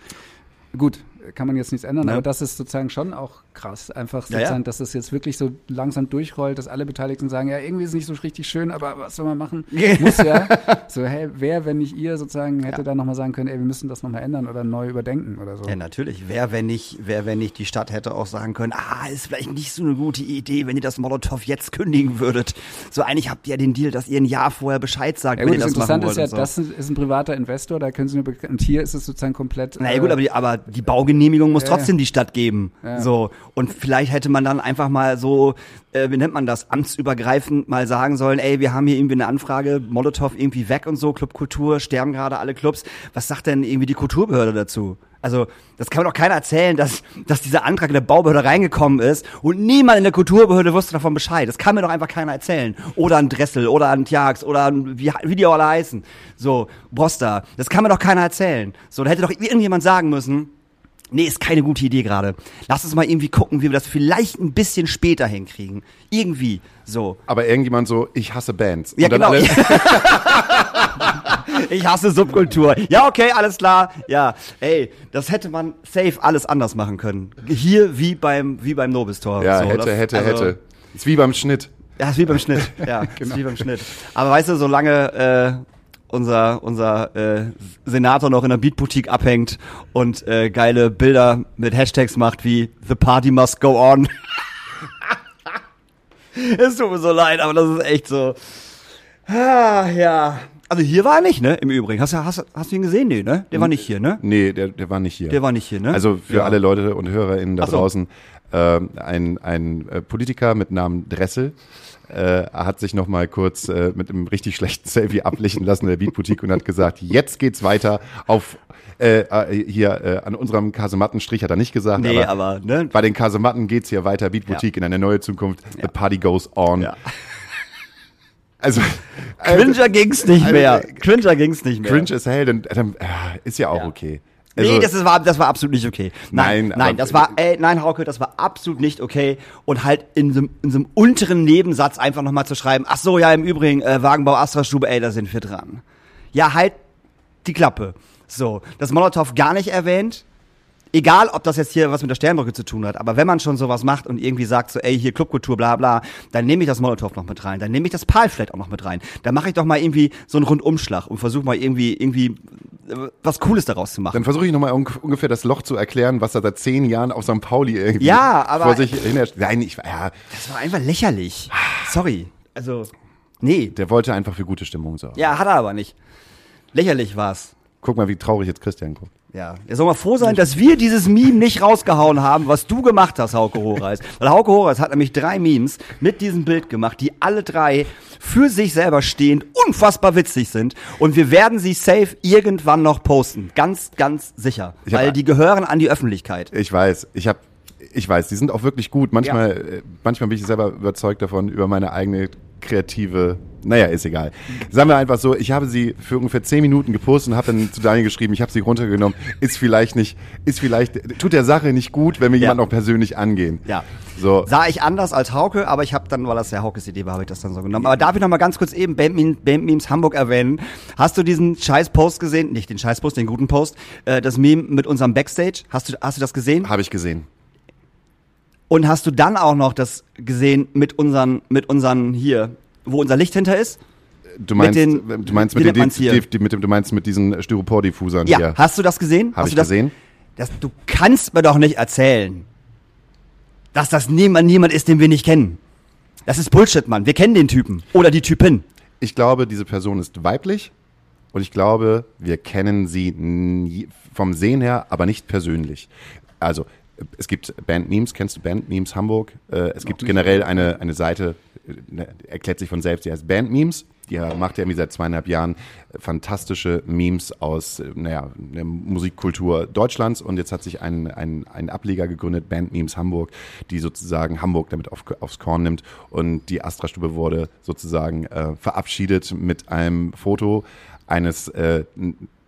S3: Gut, kann man jetzt nichts ändern.
S2: Ja.
S3: Aber das ist sozusagen schon auch krass. Einfach
S2: Ja, ja.
S3: sozusagen, dass es jetzt wirklich so langsam durchrollt, dass alle Beteiligten sagen, ja, irgendwie ist es nicht so richtig schön, aber was soll man machen? Muss ja. So, hey, wer, wenn nicht ihr sozusagen, hätte
S2: Ja.
S3: da nochmal sagen können, ey, wir müssen das nochmal ändern oder neu überdenken oder so.
S2: Ja, natürlich. Wer, wenn nicht, wer, wenn nicht die Stadt hätte auch sagen können, ah, ist vielleicht nicht so eine gute Idee, wenn ihr das Molotow jetzt kündigen würdet. So eigentlich habt ihr ja den Deal, dass ihr ein Jahr vorher Bescheid sagt,
S3: Ja
S2: wenn
S3: gut,
S2: ihr
S3: das
S2: machen
S3: Interessante
S2: wollt.
S3: ist ja,
S2: so.
S3: das ist ein privater Investor, da können sie nur, be- und hier ist es sozusagen komplett.
S2: Naja
S3: äh,
S2: gut, aber die, aber die Baugenehmigung muss
S3: Ja,
S2: trotzdem die Stadt geben.
S3: Ja.
S2: So. Und vielleicht hätte man dann einfach mal so, äh, wie nennt man das, amtsübergreifend mal sagen sollen, ey, wir haben hier irgendwie eine Anfrage, Molotow irgendwie weg und so, Clubkultur, sterben gerade alle Clubs. Was sagt denn irgendwie die Kulturbehörde dazu? Also, das kann mir doch keiner erzählen, dass, dass dieser Antrag in der Baubehörde reingekommen ist und niemand in der Kulturbehörde wusste davon Bescheid. Das kann mir doch einfach keiner erzählen. Oder ein Dressel, oder ein Tjax, oder ein, wie, wie die alle heißen. So, Broster. Das kann mir doch keiner erzählen. So, da hätte doch irgendjemand sagen müssen, Nee, ist keine gute Idee gerade. Lass uns mal irgendwie gucken, wie wir das vielleicht ein bisschen später hinkriegen. Irgendwie so.
S1: Aber irgendjemand so, ich hasse Bands.
S2: Ja,
S1: Und
S2: genau. ich hasse Subkultur. Ja, okay, alles klar. Ja, ey, das hätte man safe alles anders machen können. Hier wie beim wie beim Nobistor.
S1: ja,
S2: so,
S1: hätte,
S2: das-
S1: hätte,
S2: also,
S1: hätte. Ist wie beim Schnitt.
S2: Ja, ist wie beim Schnitt. Ja, ist wie beim Schnitt. Aber weißt du, solange äh, unser unser äh, Senator noch in der Beatboutique abhängt und äh, geile Bilder mit Hashtags macht wie The Party Must Go On. es tut mir so leid, aber das ist echt so. Ah, ja. Also hier war er nicht, ne? Im Übrigen. Hast du, hast, hast du ihn gesehen? Nee, ne? Der war nicht hier, ne?
S1: Nee, der, der war nicht hier.
S2: Der war nicht hier, ne?
S1: Also für
S2: Ja.
S1: alle Leute und HörerInnen da
S2: so.
S1: draußen, ähm, ein, ein äh, Politiker mit Namen Dressel äh, hat sich noch mal kurz äh, mit einem richtig schlechten Selfie ablichten lassen in der Beatboutique und hat gesagt, jetzt geht's weiter auf äh, äh, hier äh, an unserem Kasemattenstrich hat er nicht gesagt,
S2: Nee,
S1: aber,
S2: aber, ne?
S1: bei den Kasematten geht's hier weiter, Beatboutique in eine neue Zukunft, the party goes on.
S2: Ja.
S1: Also,
S2: Cringer ging's nicht
S1: also,
S2: mehr.
S1: äh,
S2: Cringer ging's nicht mehr.
S1: Cringe ist hell, dann, dann äh, ist ja auch
S2: Ja.
S1: Okay.
S2: nee,
S1: Also-
S2: das, ist, war, das war absolut nicht okay. Nein,
S1: Nein,
S2: nein, das war, ey, nein, Hauke, das war absolut nicht okay. Und halt in so, einem- in so einem unteren Nebensatz einfach nochmal zu schreiben, ach so, ja, im Übrigen, äh, Wagenbau Astra Stube, ey, da sind wir dran. Ja, halt die Klappe. So, das Molotow gar nicht erwähnt. Egal, ob das jetzt hier was mit der Sternbrücke zu tun hat, aber wenn man schon sowas macht und irgendwie sagt so, ey, hier Clubkultur, bla bla, dann nehme ich das Molotow noch mit rein, dann nehme ich das Pal vielleicht auch noch mit rein. Dann mache ich doch mal irgendwie so einen Rundumschlag und versuche mal irgendwie, irgendwie äh, was Cooles daraus zu machen.
S1: Dann versuche ich nochmal un ungefähr das Loch zu erklären, was er seit zehn Jahren auf St. Pauli irgendwie
S2: Ja, aber-
S1: vor sich hin. Nein, ich, ja,
S2: Das war einfach lächerlich. Sorry. Also, nee.
S1: der wollte einfach für gute Stimmung sorgen.
S2: Ja, hat er aber nicht. Lächerlich war's.
S1: Guck mal, wie traurig jetzt Christian guckt.
S2: Ja. Er soll mal froh sein, dass wir dieses Meme nicht rausgehauen haben, was du gemacht hast, Hauke Horeis. Weil Hauke Horeis hat nämlich drei Memes mit diesem Bild gemacht, die alle drei für sich selber stehend unfassbar witzig sind. Und wir werden sie safe irgendwann noch posten. Ganz, ganz sicher.
S1: Ich hab-
S2: Weil die gehören an die Öffentlichkeit.
S1: Ich weiß, ich habe, ich weiß, die sind auch wirklich gut. Manchmal, äh, manchmal bin ich selber überzeugt davon über meine eigene kreative. Naja, ist egal. Sagen wir einfach so, ich habe sie für ungefähr zehn Minuten gepostet und habe dann zu Daniel geschrieben, ich habe sie runtergenommen. Ist vielleicht nicht, ist vielleicht, tut der Sache nicht gut, wenn wir
S2: Ja.
S1: jemanden auch persönlich angehen.
S2: Ja.
S1: So.
S2: Sah ich anders als Hauke, aber ich habe dann, weil das ja Haukes Idee war, habe ich das dann so genommen. Aber darf ich noch mal ganz kurz eben Bandmemes, Hamburg erwähnen? Hast du diesen scheiß Post gesehen? Nicht den scheiß Post, den guten Post. Äh, das Meme mit unserem Backstage. Hast du, hast du das gesehen?
S1: Habe ich gesehen.
S2: Und hast du dann auch noch das gesehen mit unseren, mit unseren hier, wo unser Licht hinter ist?
S1: Du meinst,
S2: den-
S1: du meinst mit, den, die, die, mit dem, du meinst mit diesen Styropor-Diffusern
S2: Ja.
S1: hier.
S2: Hast du das gesehen?
S1: Habe
S2: Hast
S1: ich
S2: du das,
S1: gesehen.
S2: Das, du kannst mir doch nicht erzählen, dass das niemand, niemand ist, den wir nicht kennen. Das ist Bullshit, Mann. Wir kennen den Typen. Oder die Typin.
S1: Ich glaube, diese Person ist weiblich und ich glaube, wir kennen sie nie, vom Sehen her, aber nicht persönlich. Also, es gibt Band-Memes, kennst du Band-Memes Hamburg? Äh, es gibt generell eine, eine Seite, erklärt sich von selbst, die heißt Band-Memes. Die macht ja irgendwie seit zweieinhalb Jahren äh, fantastische Memes aus äh, naja, der Musikkultur Deutschlands und jetzt hat sich ein, ein, ein Ableger gegründet, Band Memes Hamburg, die sozusagen Hamburg damit auf, aufs Korn nimmt und die Astra-Stube wurde sozusagen äh, verabschiedet mit einem Foto eines äh,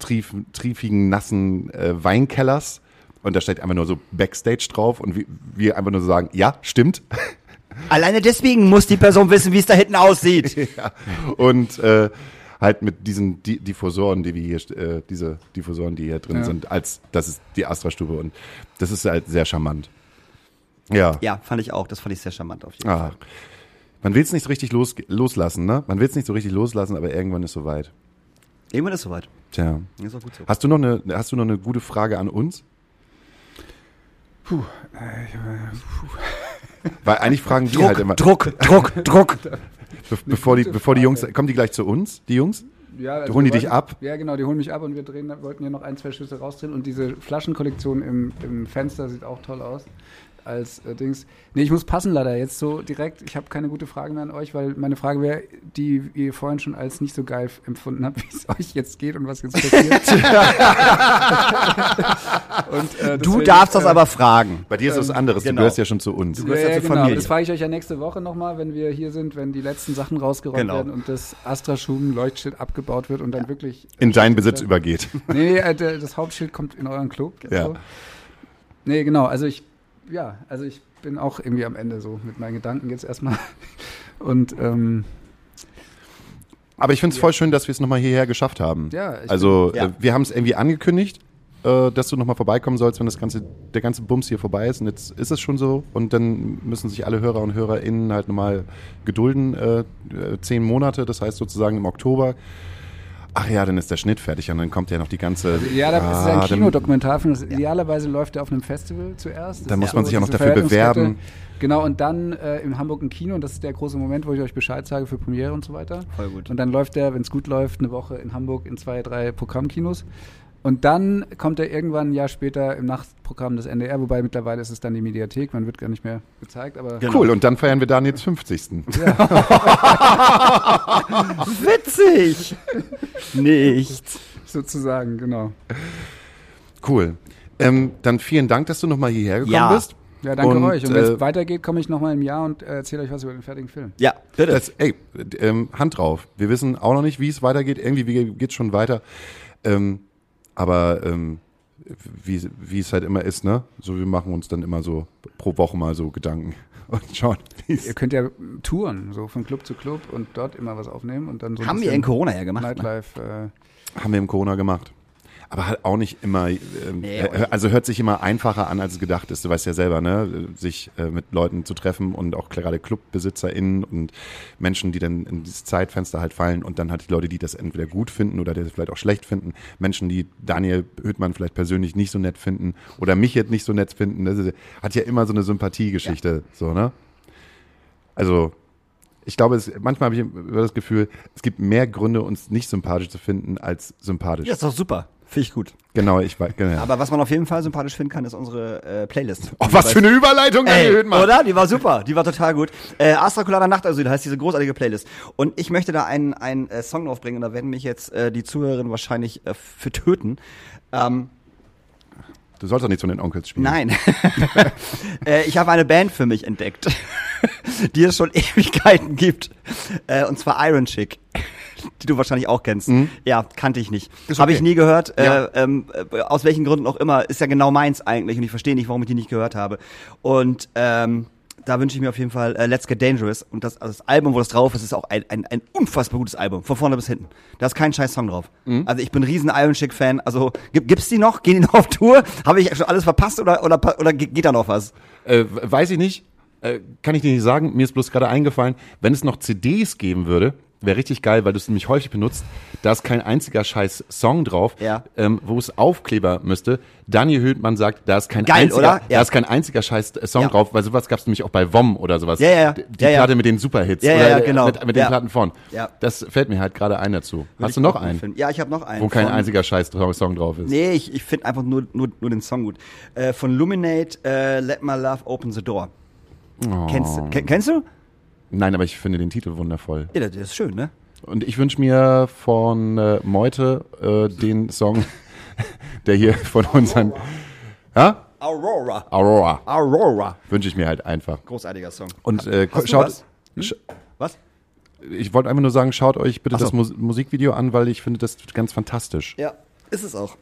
S1: trief, triefigen, nassen äh, Weinkellers und da steht einfach nur so Backstage drauf und wir, wir einfach nur so sagen, ja, stimmt.
S2: Alleine deswegen muss die Person wissen, wie es da hinten aussieht.
S1: Ja. Und äh, halt mit diesen Di Diffusoren, die wir hier, äh, diese Diffusoren, die hier drin
S3: Ja.
S1: sind, als das ist die Astra-Stube und das ist halt sehr charmant. Ja.
S2: Ja, fand ich auch. Das fand ich sehr charmant auf jeden
S1: Ah.
S2: Fall.
S1: Man will es nicht so richtig los, loslassen, ne? Man will es nicht so richtig loslassen, aber irgendwann ist soweit.
S2: Irgendwann ist soweit.
S1: Tja.
S2: Ist auch gut so.
S1: Hast du noch eine, hast du noch eine gute Frage an uns?
S3: Puh, äh, ich, äh,
S1: Weil eigentlich fragen die
S2: Druck,
S1: halt immer,
S2: Druck, Druck, Druck.
S1: be bevor die, bevor die Jungs, kommen die gleich zu uns, die Jungs?
S3: Ja, also
S1: Holen die
S3: wir
S1: dich
S3: wollten-
S1: ab?
S3: Ja, genau, die holen mich ab und wir drehen, wollten hier noch ein, zwei Schüsse rausdrehen und diese Flaschenkollektion im, im Fenster sieht auch toll aus. Als äh, Dings. Nee, ich muss passen leider jetzt so direkt. Ich habe keine gute Frage mehr an euch, weil meine Frage wäre, die ihr vorhin schon als nicht so geil empfunden habt, wie es euch jetzt geht und was jetzt passiert. und, äh,
S2: Du
S3: deswegen,
S2: darfst das
S3: äh,
S2: aber fragen.
S1: Bei dir ist was anderes,
S2: genau.
S1: du gehörst ja schon zu uns.
S2: Du
S3: Ja,
S2: gehörst ja
S3: ja,
S2: zur
S3: genau.
S2: Familie.
S3: Das frage ich euch ja nächste Woche nochmal, wenn wir hier sind, wenn die letzten Sachen rausgeräumt
S2: Genau.
S3: werden und das Astra-Schuben-Leuchtschild abgebaut wird und dann wirklich
S1: In deinen Besitz übergeht.
S3: Nee, äh, das Hauptschild kommt in euren Club.
S1: Ja.
S3: So. Nee, genau. Also ich, ja, also ich bin auch irgendwie am Ende so mit meinen Gedanken jetzt erstmal. Und ähm,
S1: Aber ich finde es voll schön, dass wir es nochmal hierher geschafft haben.
S3: Ja, ich
S1: also
S2: Ja.
S1: äh, wir haben es irgendwie angekündigt, äh, dass du nochmal vorbeikommen sollst, wenn das ganze, der ganze Bums hier vorbei ist. Und jetzt ist es schon so. Und dann müssen sich alle Hörer und HörerInnen halt nochmal gedulden. Äh, äh, zehn Monate, das heißt sozusagen im Oktober. Ach ja, dann ist der Schnitt fertig und dann kommt ja noch die ganze.
S3: ja, da ist
S1: Ah,
S3: ein
S1: dann-
S3: Kinodokumentarfilm. Das Idealerweise läuft er auf einem Festival zuerst.
S1: Da
S3: Das
S1: muss
S3: ist
S1: man
S3: so
S1: sich auch noch dafür bewerben.
S3: Genau, und dann äh, im Hamburg ein Kino. Und das ist der große Moment, wo ich euch Bescheid sage für Premiere und so weiter.
S2: Voll gut.
S3: Und dann läuft der, wenn es gut läuft, eine Woche in Hamburg in zwei, drei Programmkinos. Und dann kommt er irgendwann ein Jahr später im Nachtprogramm des NDR, wobei mittlerweile ist es dann die Mediathek, man wird gar nicht mehr gezeigt, aber
S2: Genau.
S1: Cool, und dann feiern wir Daniels 50.
S2: Witzig! Nichts.
S3: sozusagen, genau.
S1: Cool. Ähm, dann vielen Dank, dass du nochmal hierher gekommen
S2: Ja.
S1: bist.
S3: Ja, danke
S1: Und,
S3: euch. Und wenn es
S1: äh,
S3: weitergeht, komme ich nochmal im Jahr und äh, erzähle euch was über den fertigen Film.
S2: Ja, bitte.
S1: Das, ey, ähm, Hand drauf. Wir wissen auch noch nicht, wie es weitergeht. Irgendwie geht es schon weiter. Ähm, aber ähm, wie, wie es halt immer ist, ne? So, wir machen uns dann immer so pro Woche mal so Gedanken und schauen, wie es
S3: Ihr könnt ja touren, so von Club zu Club und dort immer was aufnehmen und dann so ein
S2: Haben wir in Corona ja gemacht. Ne?
S3: Nightlife. Äh,
S1: haben wir im Corona gemacht. Aber halt auch nicht immer, ähm,
S2: Nee,
S1: also hört sich immer einfacher an, als es gedacht ist. Du weißt ja selber, ne? Sich äh, mit Leuten zu treffen und auch gerade ClubbesitzerInnen und Menschen, die dann in dieses Zeitfenster halt fallen und dann halt die Leute, die das entweder gut finden oder die das vielleicht auch schlecht finden. Menschen, die Daniel Hüttmann vielleicht persönlich nicht so nett finden oder mich jetzt nicht so nett finden. Das ist, hat ja immer so eine Sympathiegeschichte, so, ne? Also, ich glaube, es, manchmal habe ich immer das Gefühl, es gibt mehr Gründe, uns nicht sympathisch zu finden, als sympathisch.
S2: Ja, ist doch super. Finde ich gut.
S1: Genau, ich weiß. Genau.
S2: Aber was man auf jeden Fall sympathisch finden kann, ist unsere äh, Playlist.
S1: oh, was für eine Überleitung,
S2: Ey,
S1: Hüttmann.
S2: oder? Die war super, die war total gut. Äh, Astrakulada Nachtasyl heißt diese großartige Playlist. Und ich möchte da einen, einen äh, Song aufbringen, und da werden mich jetzt äh, die Zuhörerinnen wahrscheinlich äh, für töten. Ähm,
S1: Du sollst doch nicht von den Onkels spielen.
S2: nein. äh, ich habe eine Band für mich entdeckt, die es schon Ewigkeiten gibt. Äh, und zwar Iron Chick. Die du wahrscheinlich auch kennst. Ja, kannte ich nicht.
S1: Ist
S2: Habe
S1: okay.
S2: ich nie gehört.
S1: Ja.
S2: Äh, ähm, äh, aus welchen Gründen auch immer. Ist ja genau meins eigentlich. Und ich verstehe nicht, warum ich die nicht gehört habe. Und ähm, da wünsche ich mir auf jeden Fall äh, Let's Get Dangerous. Und das, also das Album, wo das drauf ist, ist auch ein, ein, ein unfassbar gutes Album. Von vorne bis hinten. Da ist kein scheiß Song drauf. Also ich bin ein riesen Iron Chick Fan. Also gibt, gibt's die noch? Gehen die noch auf Tour? Habe ich schon alles verpasst oder, oder, oder ge- geht da noch was?
S1: Äh, weiß ich nicht. Äh, kann ich dir nicht sagen. Mir ist bloß gerade eingefallen, wenn es noch CDs geben würde, wäre richtig geil, weil du es nämlich häufig benutzt. Da ist kein einziger scheiß Song drauf,
S2: Ja.
S1: ähm, wo es Aufkleber müsste. Daniel Hüttmann sagt, da ist kein
S2: Geil,
S1: einziger,
S2: oder? Ja.
S1: da ist kein einziger scheiß äh, Song
S2: Ja.
S1: drauf, weil sowas gab es nämlich auch bei WOM oder sowas.
S2: Ja, ja.
S1: Die. Platte mit den Superhits.
S2: Ja, ja, genau.
S1: Mit, mit den. Platten von.
S2: Ja.
S1: Das fällt mir halt gerade ein dazu.
S2: Würde
S1: Hast du noch einen,
S2: finden. Ja, ich habe noch einen.
S1: wo kein einziger scheiß Song drauf ist?
S2: Nee, ich, ich finde einfach nur, nur, nur den Song gut. Äh, von Luminate, äh, Let My Love Open the Door.
S1: Oh.
S2: Kennst, kennst du?
S1: Nein, aber ich finde den Titel wundervoll.
S2: Ja, das ist schön, ne?
S1: Und ich wünsche mir von äh, Meute äh, den Song, der hier von unseren ja?
S2: Aurora.
S1: Aurora
S2: Aurora.
S1: wünsche ich mir halt einfach.
S2: Großartiger Song.
S1: Und äh, schaut,
S2: was? Hm?
S1: sch
S2: Was?
S1: ich wollte einfach nur sagen, schaut euch bitte
S2: so.
S1: das Mus Musikvideo an, weil ich finde das ganz fantastisch.
S2: Ja, ist es auch.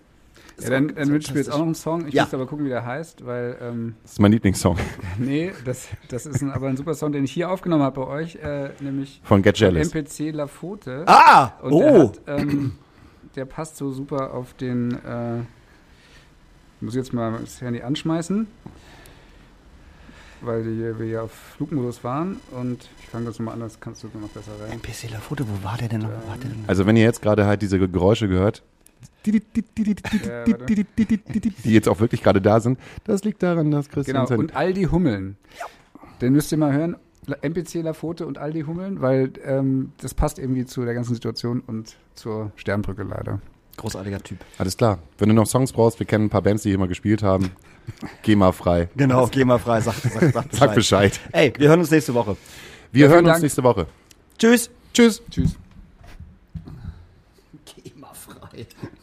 S3: Ja, dann, dann wünschen wir jetzt auch noch einen Song. Ich
S2: Ja.
S3: muss aber gucken, wie der heißt, weil, ähm,
S1: Das ist mein Lieblingssong
S3: nee, das, das ist ein, aber ein super Song, den ich hier aufgenommen habe bei euch, äh, nämlich
S1: von Get Jealous.
S3: MPC Lafote.
S2: Ah!
S3: Und der,
S2: oh!
S3: hat, ähm, der passt so super auf den, äh, muss ich jetzt mal das Handy anschmeißen, weil die, wir ja auf Flugmodus waren und ich fange das nochmal an, das kannst du noch besser rein.
S2: NPC Lafote, wo war der denn noch? Wo war der denn?
S1: Also wenn ihr jetzt gerade halt diese Geräusche gehört, die, jetzt auch wirklich gerade da sind, das liegt daran, dass Christian
S3: Genau, und all die Hummeln. Den müsst ihr mal hören. La- MPC Lafote und all die Hummeln, weil ähm, das passt irgendwie zu der ganzen Situation und zur Sternbrücke leider.
S2: Großartiger Typ.
S1: Alles klar. Wenn du noch Songs brauchst, wir kennen ein paar Bands, die hier mal gespielt haben. Geh mal frei.
S2: Genau, geh mal frei, sag, sag, sag Bescheid.
S1: Sag Bescheid.
S2: Ey, wir hören uns nächste Woche.
S1: Wir
S3: Ja,
S1: hören uns
S3: Dank.
S1: nächste Woche.
S2: Tschüss.
S1: Tschüss.
S3: Tschüss.